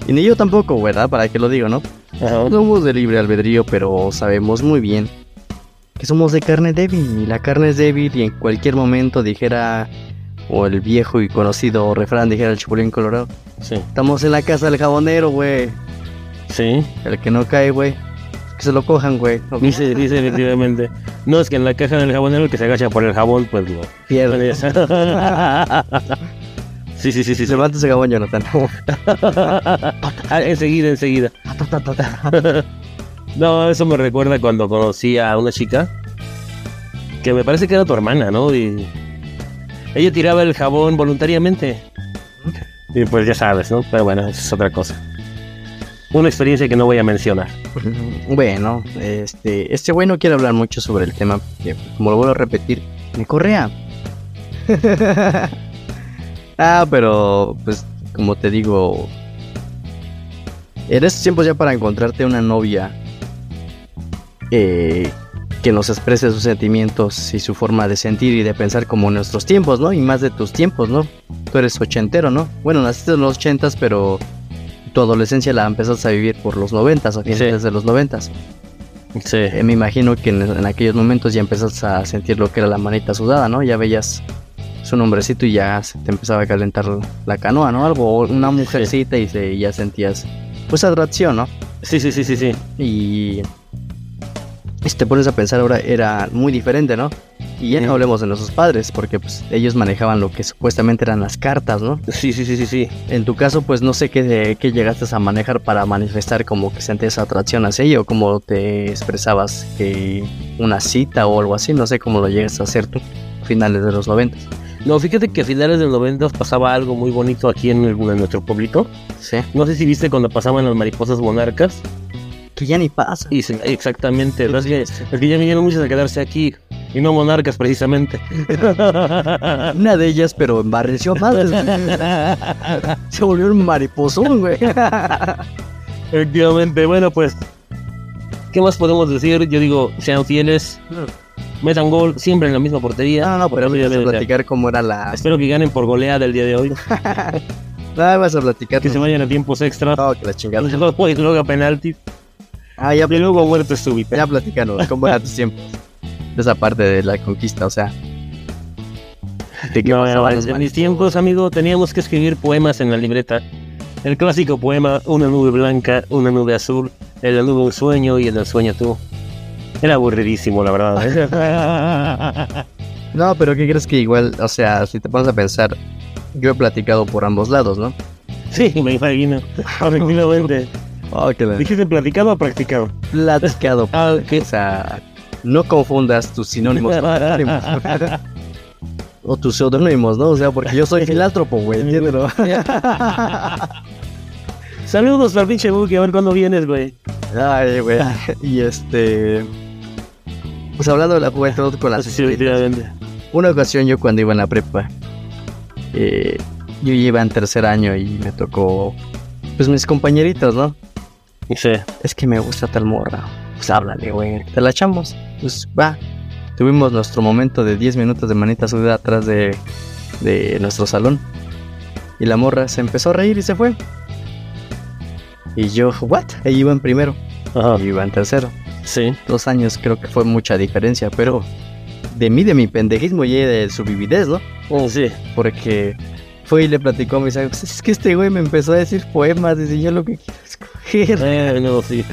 Y ni yo tampoco, ¿verdad? Para que lo digo, ¿no? Ajá. Somos de libre albedrío, pero sabemos muy bien que somos de carne débil. Y la carne es débil y en cualquier momento dijera, o el viejo y conocido refrán dijera el chapulín colorado. Sí. Estamos en la casa del jabonero, güey. Sí. El que no cae, güey. Que se lo cojan, güey. No Dice, dice efectivamente. No, es que en la caja del jabonero el que se agacha por el jabón, pues lo. pierde. Sí, sí, sí, sí. sí. Levanta ese jabón, Jonathan. Ah, enseguida, enseguida. No, eso me recuerda cuando conocí a una chica que me parece que era tu hermana, ¿no? Y ella tiraba el jabón voluntariamente. Y pues ya sabes, ¿no? Pero bueno, eso es otra cosa. Una experiencia que no voy a mencionar. bueno, este, este güey no quiere hablar mucho sobre el tema, porque, como lo vuelvo a repetir, me correa. ah, pero, pues, como te digo, en estos tiempos ya para encontrarte una novia eh, que nos exprese sus sentimientos y su forma de sentir y de pensar como nuestros tiempos, ¿no? Y más de tus tiempos, ¿no? Tú eres ochentero, ¿no? Bueno, naciste en los ochentas, pero tu adolescencia la empezaste a vivir por los noventas, a finales de los noventas. Sí. Eh, me imagino que en, en aquellos momentos ya empezaste a sentir lo que era la manita sudada, ¿no? Ya veías su nombrecito y ya se te empezaba a calentar la canoa, ¿no? Algo, una mujercita y se, ya sentías, pues, atracción, ¿no? Sí, sí, sí, sí, sí. Y si te pones a pensar ahora era muy diferente, ¿no? Y ya no hablemos de nuestros padres, porque pues ellos manejaban lo que supuestamente eran las cartas, ¿no? Sí, sí, sí, sí, sí. En tu caso, pues no sé qué, qué llegaste a manejar para manifestar como que sentías atracción hacia ella o cómo te expresabas que una cita o algo así, no sé cómo lo llegas a hacer tú, a finales de los noventas. No, fíjate que a finales del 90 pasaba algo muy bonito aquí en, el- en nuestro pueblito. Sí. No sé si viste cuando pasaban las mariposas monarcas. Que ya ni pasa. Y exactamente, es que, es que ya vinieron muchas a quedarse aquí y no monarcas precisamente. Una de ellas, pero embarreció más. Se volvió un mariposón, güey. Efectivamente, bueno pues, ¿qué más podemos decir? Yo digo, sean fieles, metan gol siempre en la misma portería. No, no, no, pero Porque vamos a platicar cómo era la... Espero que ganen por goleada el día de hoy, No, vas a platicar. que se vayan a tiempos extra, No, que la chingada. y luego a penalti, Ah, ya, y luego muerte súbita. ya platicanos, cómo era tus tiempos. De esa parte de la conquista, o sea. ¿De qué No, pasaban en mis tiempos, amigo, teníamos que escribir poemas en la libreta. El clásico poema, una nube blanca, una nube azul, en la nube un sueño y en el sueño tú. Era aburridísimo, la verdad. No, pero ¿qué crees que igual, o sea, si te pones a pensar, yo he platicado por ambos lados, ¿no? sí, me imagino. Efectivamente. Oh. ¿Dijiste platicado o practicado? Platicado. Ah, O sea, no confundas tus sinónimos o tus pseudónimos, ¿no? O sea, porque yo soy filántropo, güey, entiéndelo. Saludos al pinche Buki, a ver cuándo vienes, güey. Ay, güey. Y este. Pues hablando de la juventud con las. Sí, efectivamente. Una ocasión yo cuando iba en la prepa, eh, yo iba en tercer año y me tocó, pues mis compañeritos, ¿no? Sí. Es que me gusta tal morra. Pues háblale, güey. Te la echamos. Pues va. Tuvimos nuestro momento de 10 minutos de manita sudada atrás de, de nuestro salón. Y la morra se empezó a reír y se fue. Y yo, ¿what? Ella iba en primero. Ajá. Y iba en tercero. Sí. Dos años creo que fue mucha diferencia, pero de mí, de mi pendejismo y de su vividez, ¿no? Oh, sí. Porque fue y le platicó a mis amigos, es que este güey me empezó a decir poemas, dice yo lo que escoger. Eh, no, sí.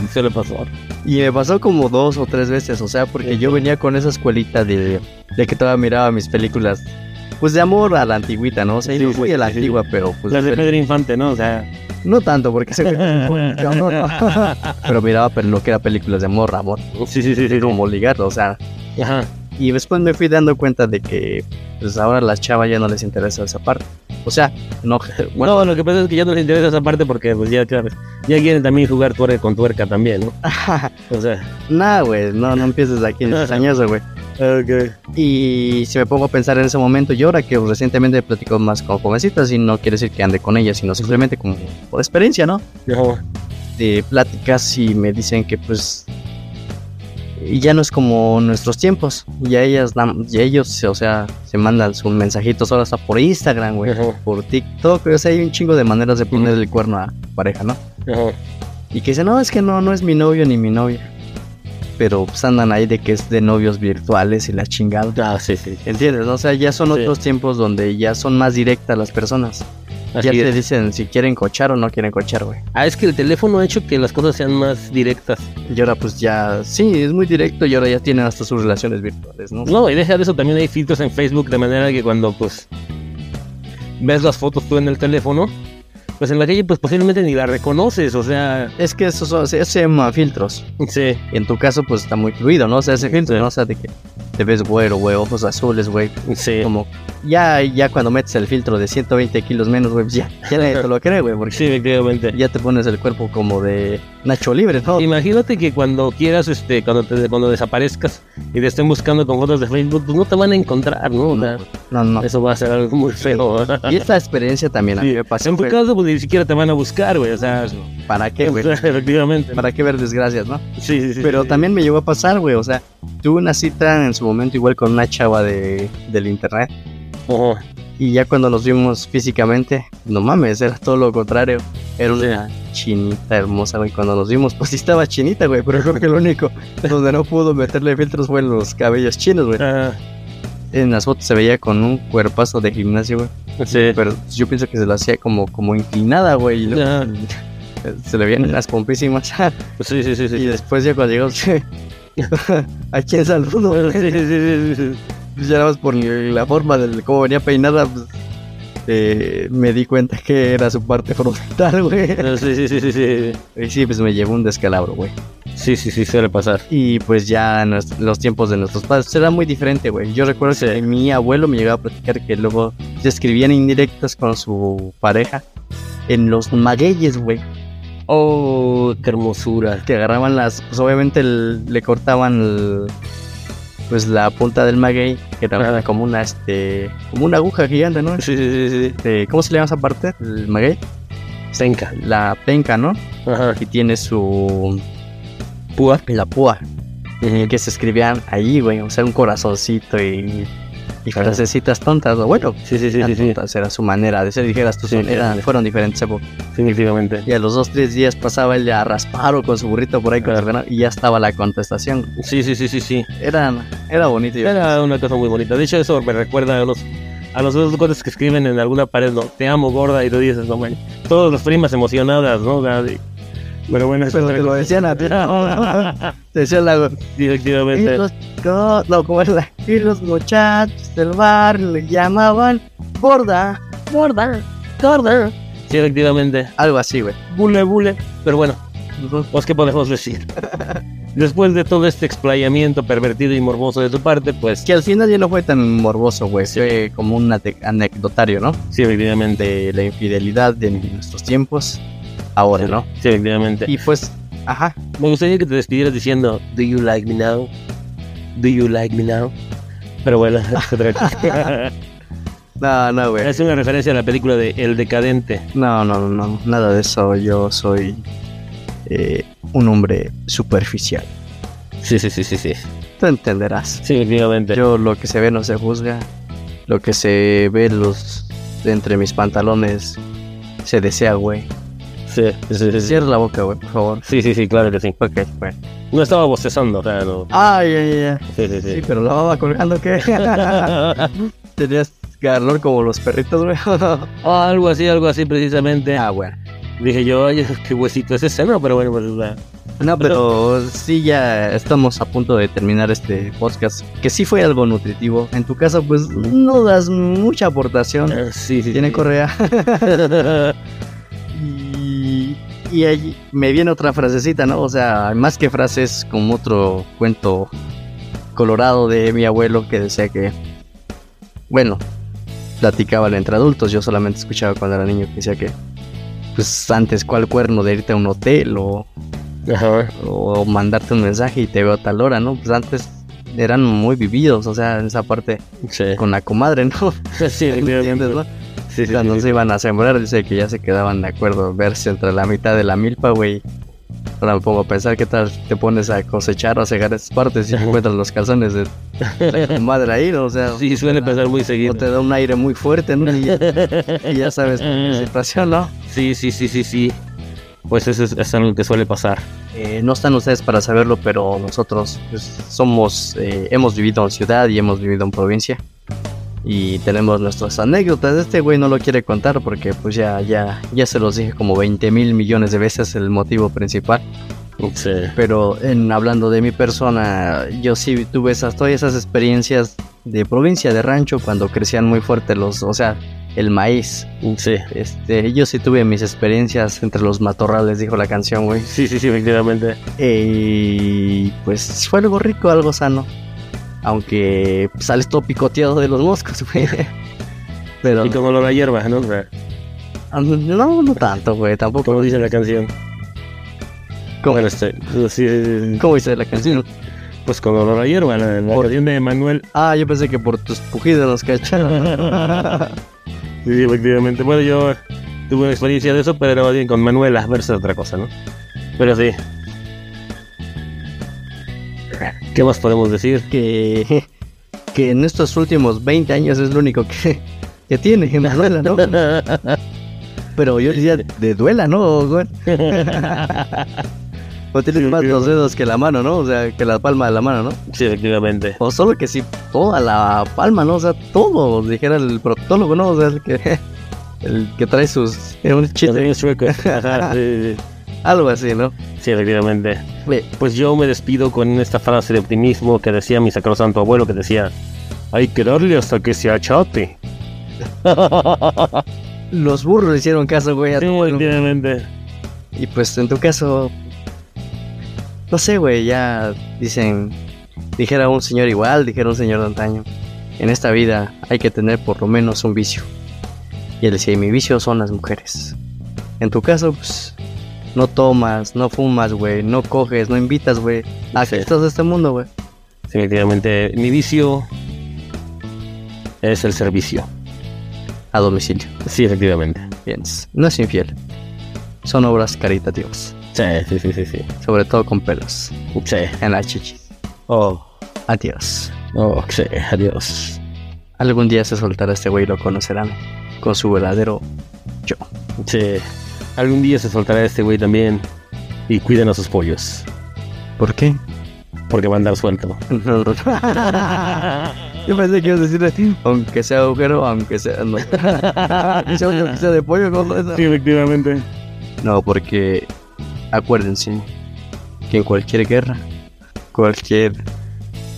Y me pasó como dos o tres veces, o sea, porque yo venía con esa escuelita de, de que todavía miraba mis películas, pues de amor a la antigüita, ¿no? O sea, Sí, no fui a la sí. antigua, pero pues Las de Pedro Infante, ¿no? O sea. no tanto, porque se pero miraba pero lo que era películas de amor, amor, Sí, sí, sí, sí. como ligarlo, o sea, Ajá. y después me fui dando cuenta de que pues ahora a las chavas ya no les interesa esa parte. O sea, no, bueno, No, lo que pasa es que ya no les interesa esa parte porque, pues ya, claro, ya quieren también jugar tuerca con tuerca también, ¿no? O sea, nada, güey, no, no empieces aquí en añoso, güey. Ok. Y si me pongo a pensar en ese momento, yo ahora que recientemente platico más con jovencitas, y no quiere decir que ande con ellas, sino simplemente como por experiencia, ¿no? Ajá. De pláticas y me dicen que pues y ya no es como nuestros tiempos. Ya ellas, dan- ya ellos, o sea, se mandan sus mensajitos ahora hasta por Instagram, güey, Ajá. por TikTok, o sea, hay un chingo de maneras de poner el cuerno a pareja, ¿no? Ajá. Y que dicen, no, es que no, no es mi novio ni mi novia. Pero pues andan ahí de que es de novios virtuales y la chingada. Ah, sí, sí. ¿Entiendes? O sea, ya son Sí. otros tiempos donde ya son más directas las personas. Así ya te dicen si quieren cochar o no quieren cochar, güey. Ah, es que el teléfono ha hecho que las cosas sean más directas. Y ahora pues ya, sí, es muy directo y ahora ya tienen hasta sus relaciones virtuales, ¿no? No, y deja de eso, también hay filtros en Facebook de manera que cuando pues ves las fotos tú en el teléfono, pues en la calle pues posiblemente ni la reconoces, o sea, Es que eso, son- eso se llama filtros. sí, en tu caso pues está muy fluido, ¿no? O sea, ese filtro, ¿no? O sea, de que te ves güero, güey, ojos azules, güey. sí. Como ya, ya cuando metes el filtro de 120 kilos menos, güey, pues ya, ya nadie te lo cree, güey, porque Sí, efectivamente. ya te pones el cuerpo como de Nacho Libre, ¿no? Imagínate que cuando quieras, este, cuando te, cuando desaparezcas y te estén buscando con fotos de Facebook, pues no te van a encontrar, ¿no? O sea, No, no. eso va a ser algo muy feo. Y esta experiencia también Sí, me pasó. en tu caso, pues ni siquiera te van a buscar, güey, o sea, ¿Para qué, güey? efectivamente. ¿Para qué ver desgracias, no? Sí, sí, sí. Pero sí. también me llegó a pasar, güey. O sea, tuve una cita en su momento igual con una chava de, del internet. Ajá. Y ya cuando nos vimos físicamente, no mames, era todo lo contrario. Era una chinita hermosa, güey. Cuando nos vimos, pues sí estaba chinita, güey. Pero creo que lo único donde no pudo meterle filtros fue en los cabellos chinos, güey. Ah, En las fotos se veía con un cuerpazo de gimnasio, güey. sí. Pero yo pienso que se lo hacía como, como inclinada, güey. Y luego, Ah, se le veían las pompísimas. sí, sí, sí, sí. y después ya cuando llegamos, ¿a quién saludo? Sí, sí, sí, sí. Pues ya nada más por la forma de cómo venía peinada, pues, eh, me di cuenta que era su parte frontal, güey. Sí, sí, sí, sí, sí. Y sí, pues me llevó un descalabro, güey. Sí, sí, sí, suele pasar. Y pues ya los tiempos de nuestros padres era muy diferente, güey. Yo recuerdo Sí. que mi abuelo me llegaba a platicar que luego se escribían indirectas con su pareja en los magueyes, güey. Oh, qué hermosura. Que agarraban las, pues obviamente el- le cortaban el- pues la punta del maguey, que era como una, este, como una aguja gigante, ¿no? Sí, sí, sí, sí. Este, ¿Cómo se le llama esa parte? El maguey. Senca. La penca, ¿no? Ajá. Y tiene su Púa. la púa. Que se escribían ahí, güey. O sea, un corazoncito y, y frasecitas tontas. o Bueno, Sí, sí, sí, eran sí, sí. era su manera de ser. Dijeras tú, Sí, eran- fueron diferentes épocas. Significativamente. Y a los dos, tres días pasaba él a raspar o con su burrito por ahí con su ganado, y ya estaba la contestación. Sí, sí, sí, sí, sí. Era, era bonito. Era una cosa muy bonita. De hecho, eso me recuerda a los a los dos cosas que escriben en alguna pared, ¿no? Te amo, gorda, y tú dices, no, man. Todas las primas emocionadas, ¿no? O sea, de- Pero bueno, Pero te lo decían a ti. Te decían la. Y Efectivamente. los, no, ¿cómo era? Y los muchachos del bar le llamaban gorda, gorda, gorda. Sí, efectivamente. Algo así, güey. Bule, bule. Pero bueno, pues, ¿qué podemos decir? Después de todo este explayamiento pervertido y morboso de tu parte, pues Que al final ya no fue tan morboso, güey. Fue como un anecdotario, ¿no? sí, efectivamente. De la infidelidad de nuestros tiempos. Ahora, ¿no? Sí, efectivamente. Y pues, ajá. Me gustaría que te despidieras diciendo, ¿Do you like me now? ¿Do you like me now? Pero bueno, es otra cosa. No, no, güey. es una referencia a la película de El Decadente. No, no, no, no. Nada de eso. Yo soy eh, un hombre superficial. Sí, sí, sí, sí, sí. Tú entenderás. Sí, efectivamente. Yo lo que se ve no se juzga. Lo que se ve los entre mis pantalones se desea, güey. Sí, sí, sí. Cierra la boca, güey, por favor. Sí, sí, sí, claro que sí. Ok, bueno. No estaba bostezando, o sea, no. Ay, ay, ay. Sí, sí, Sí, sí. pero la baba colgando, ¿qué? Tenías calor como los perritos, güey. Ah, algo así, algo así precisamente. ah, bueno. Dije yo, oye, qué huesito es ese, no, pero bueno, pues, sea, No, pero sí, ya estamos a punto de terminar este podcast. Que sí fue algo nutritivo. En tu caso, pues no das mucha aportación. eh, sí, sí. Tiene sí. correa. Y, ahí me viene otra frasecita, ¿no? O sea, más que frases, como otro cuento colorado de mi abuelo que decía que, bueno, platicaba entre adultos. Yo solamente escuchaba cuando era niño que decía que, pues antes, ¿cuál cuerno de irte a un hotel o, Ajá. o mandarte un mensaje y te veo a tal hora, ¿no? Pues antes eran muy vividos, o sea, en esa parte Sí. con la comadre, ¿no? Sí, ¿Entiendes, no? Sí, sí. se iban a sembrar, dice que ya se quedaban de acuerdo verse entre la mitad de la milpa, güey. Ahora me pongo a pensar qué tal te pones a cosechar o a cegar esas partes y encuentras los calzones de tu madre ahí, ¿no? O sea, Sí, suele pasar muy o seguido. te da un aire muy fuerte, ¿no? Y ya, y ya sabes la situación, ¿no? Sí, sí, sí, sí, sí. Pues eso es, es algo que suele pasar. Eh, no están ustedes para saberlo, pero nosotros pues, somos, eh, hemos vivido en ciudad y hemos vivido en provincia. Y tenemos nuestras anécdotas. Este güey no lo quiere contar porque pues ya, ya, ya se los dije como 20 mil millones de veces el motivo principal. Sí. Pero en hablando de mi persona, yo sí tuve esas, todas esas experiencias de provincia, de rancho, cuando crecían muy fuerte los, o sea, el maíz. Sí. Este, yo sí tuve mis experiencias entre los matorrales, dijo la canción, güey. Sí, sí, sí, efectivamente. Y pues fue algo rico, algo sano. Aunque sales todo picoteado de los moscos, güey. Pero Y con olor a hierba, ¿no? O sea, no, no tanto, güey. Tampoco. como dice la canción. ¿Cómo, Bueno, este, sí, eh, cómo dice la canción? pues con olor a hierba, la, la Por- canción de Manuel. Ah, yo pensé que por tus pujidos nos cacharon. Sí, efectivamente. Bueno, yo tuve una experiencia de eso, pero bien con Manuela versus otra cosa, ¿no? Pero sí. ¿Qué más podemos decir? que, que en estos últimos 20 años es lo único que, que tiene, Manuela, ¿no? Pero yo decía de duela, ¿no, güey? O tienes más los dedos que la mano, ¿no? O sea, que la palma de la mano, ¿no? Sí, efectivamente. O solo que sí, toda la palma, ¿no? O sea, todo, dijera el proctólogo, ¿no? O sea, el que, el que trae sus... eh, un chiste, es. Ajá, sí, sí, algo así, ¿no? sí, efectivamente. Pues yo me despido con esta frase de optimismo que decía mi sacrosanto abuelo, que decía, hay que darle hasta que se achate. Los burros hicieron caso, güey, a Sí, tu efectivamente. Y pues en tu caso, no sé, güey, ya dicen, dijera un señor igual, dijera un señor de antaño, en esta vida hay que tener por lo menos un vicio. Y él decía, y mi vicio son las mujeres. En tu caso, pues, no tomas, no fumas, güey, no coges, no invitas, güey. ¿A Sí. estás de este mundo, güey? Sí, efectivamente. Mi vicio es el servicio. A domicilio. Sí, efectivamente. Bien, no es infiel. Son obras caritativas, Sí, sí, sí, sí, sí. sobre todo con pelos Sí. en la chichi. Oh, Adiós. oh, sí, adiós. Algún día se soltará este güey y lo conocerán con su verdadero yo. Sí. Algún día se soltará este güey también. Y cuiden a sus pollos. ¿Por qué? Porque va a andar suelto. Yo pensé que ibas a decir así, aunque sea agujero, aunque sea. No, aunque sea, de pollo, ¿cómo es eso? efectivamente. No, porque acuérdense que en cualquier guerra, cualquier.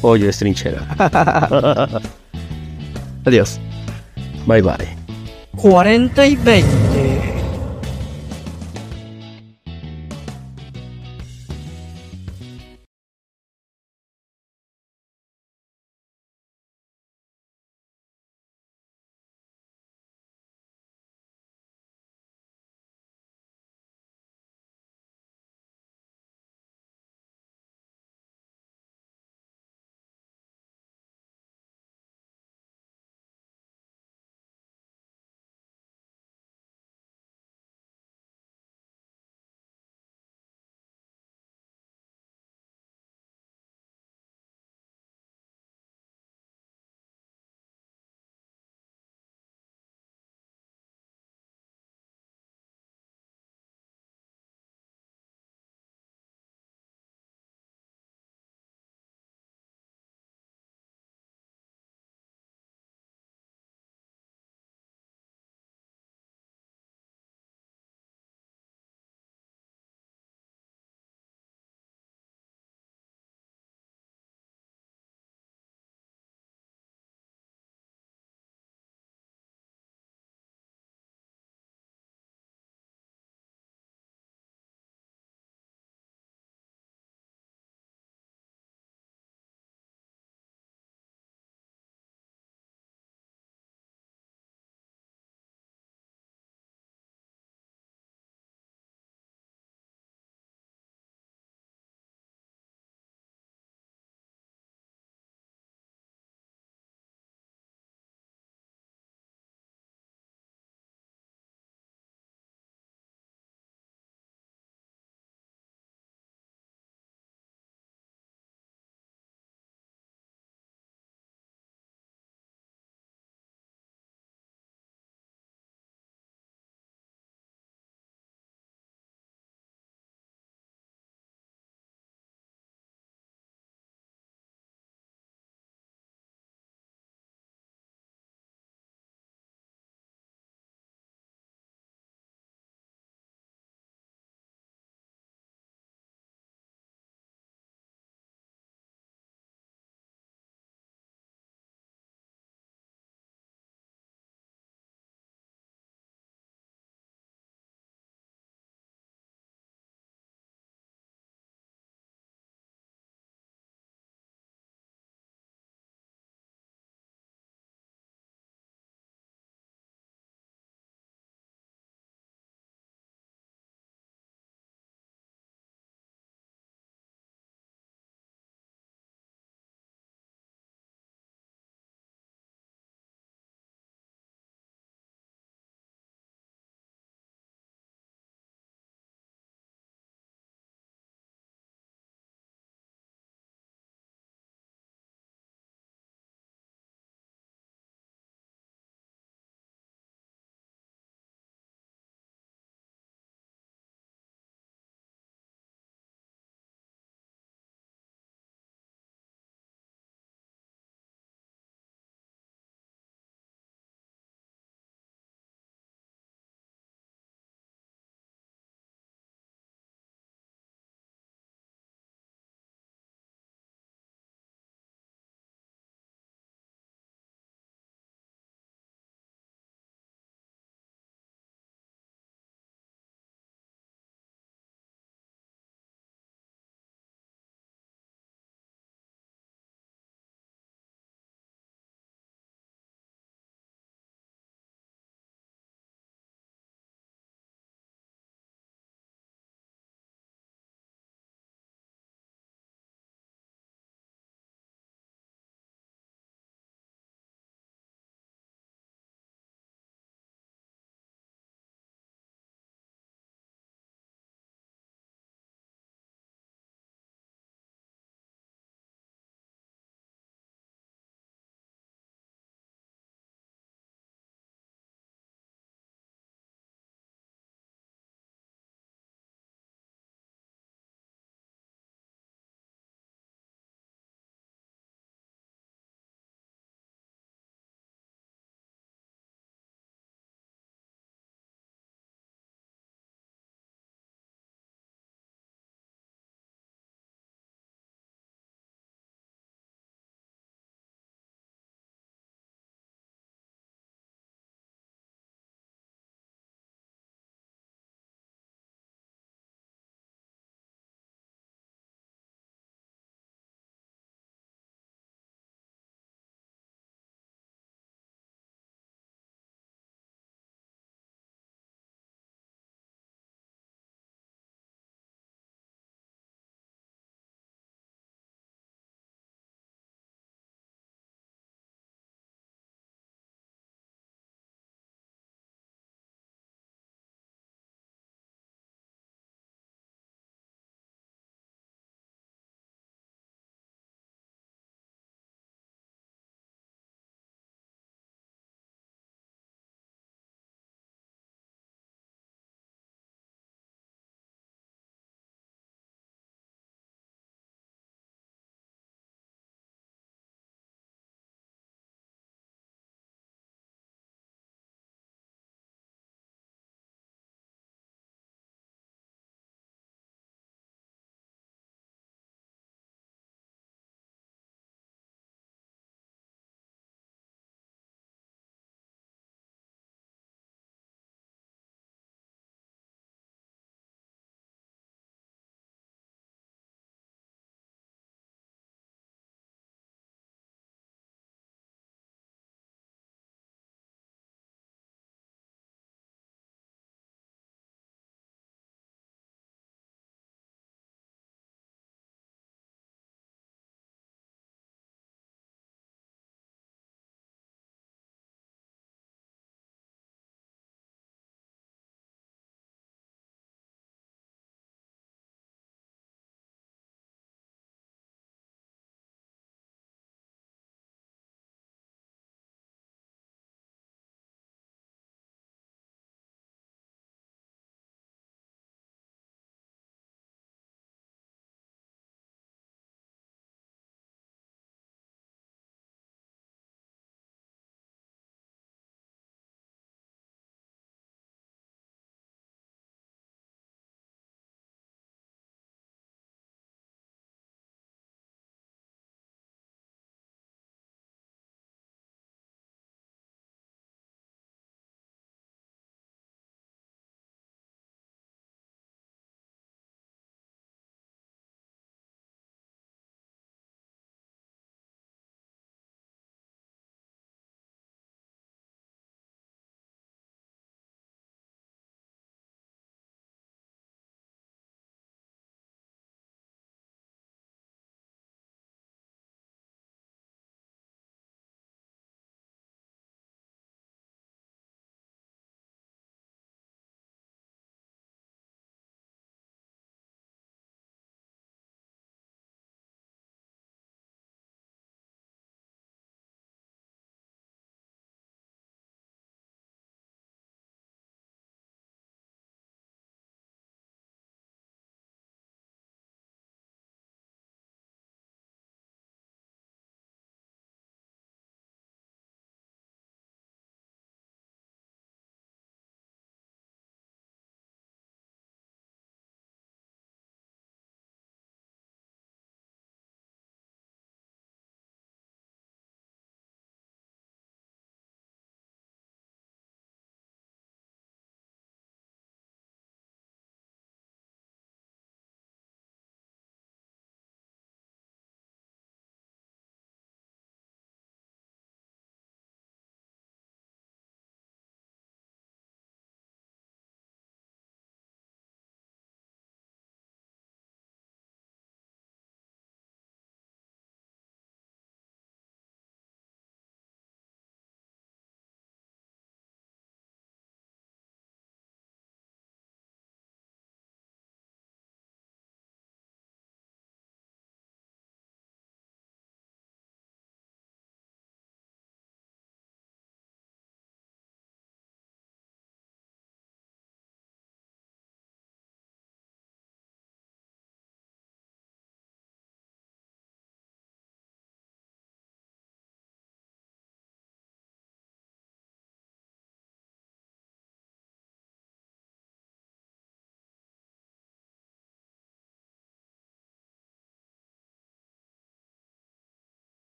Pollo es trinchera. Adiós. Bye bye. 40 y 20.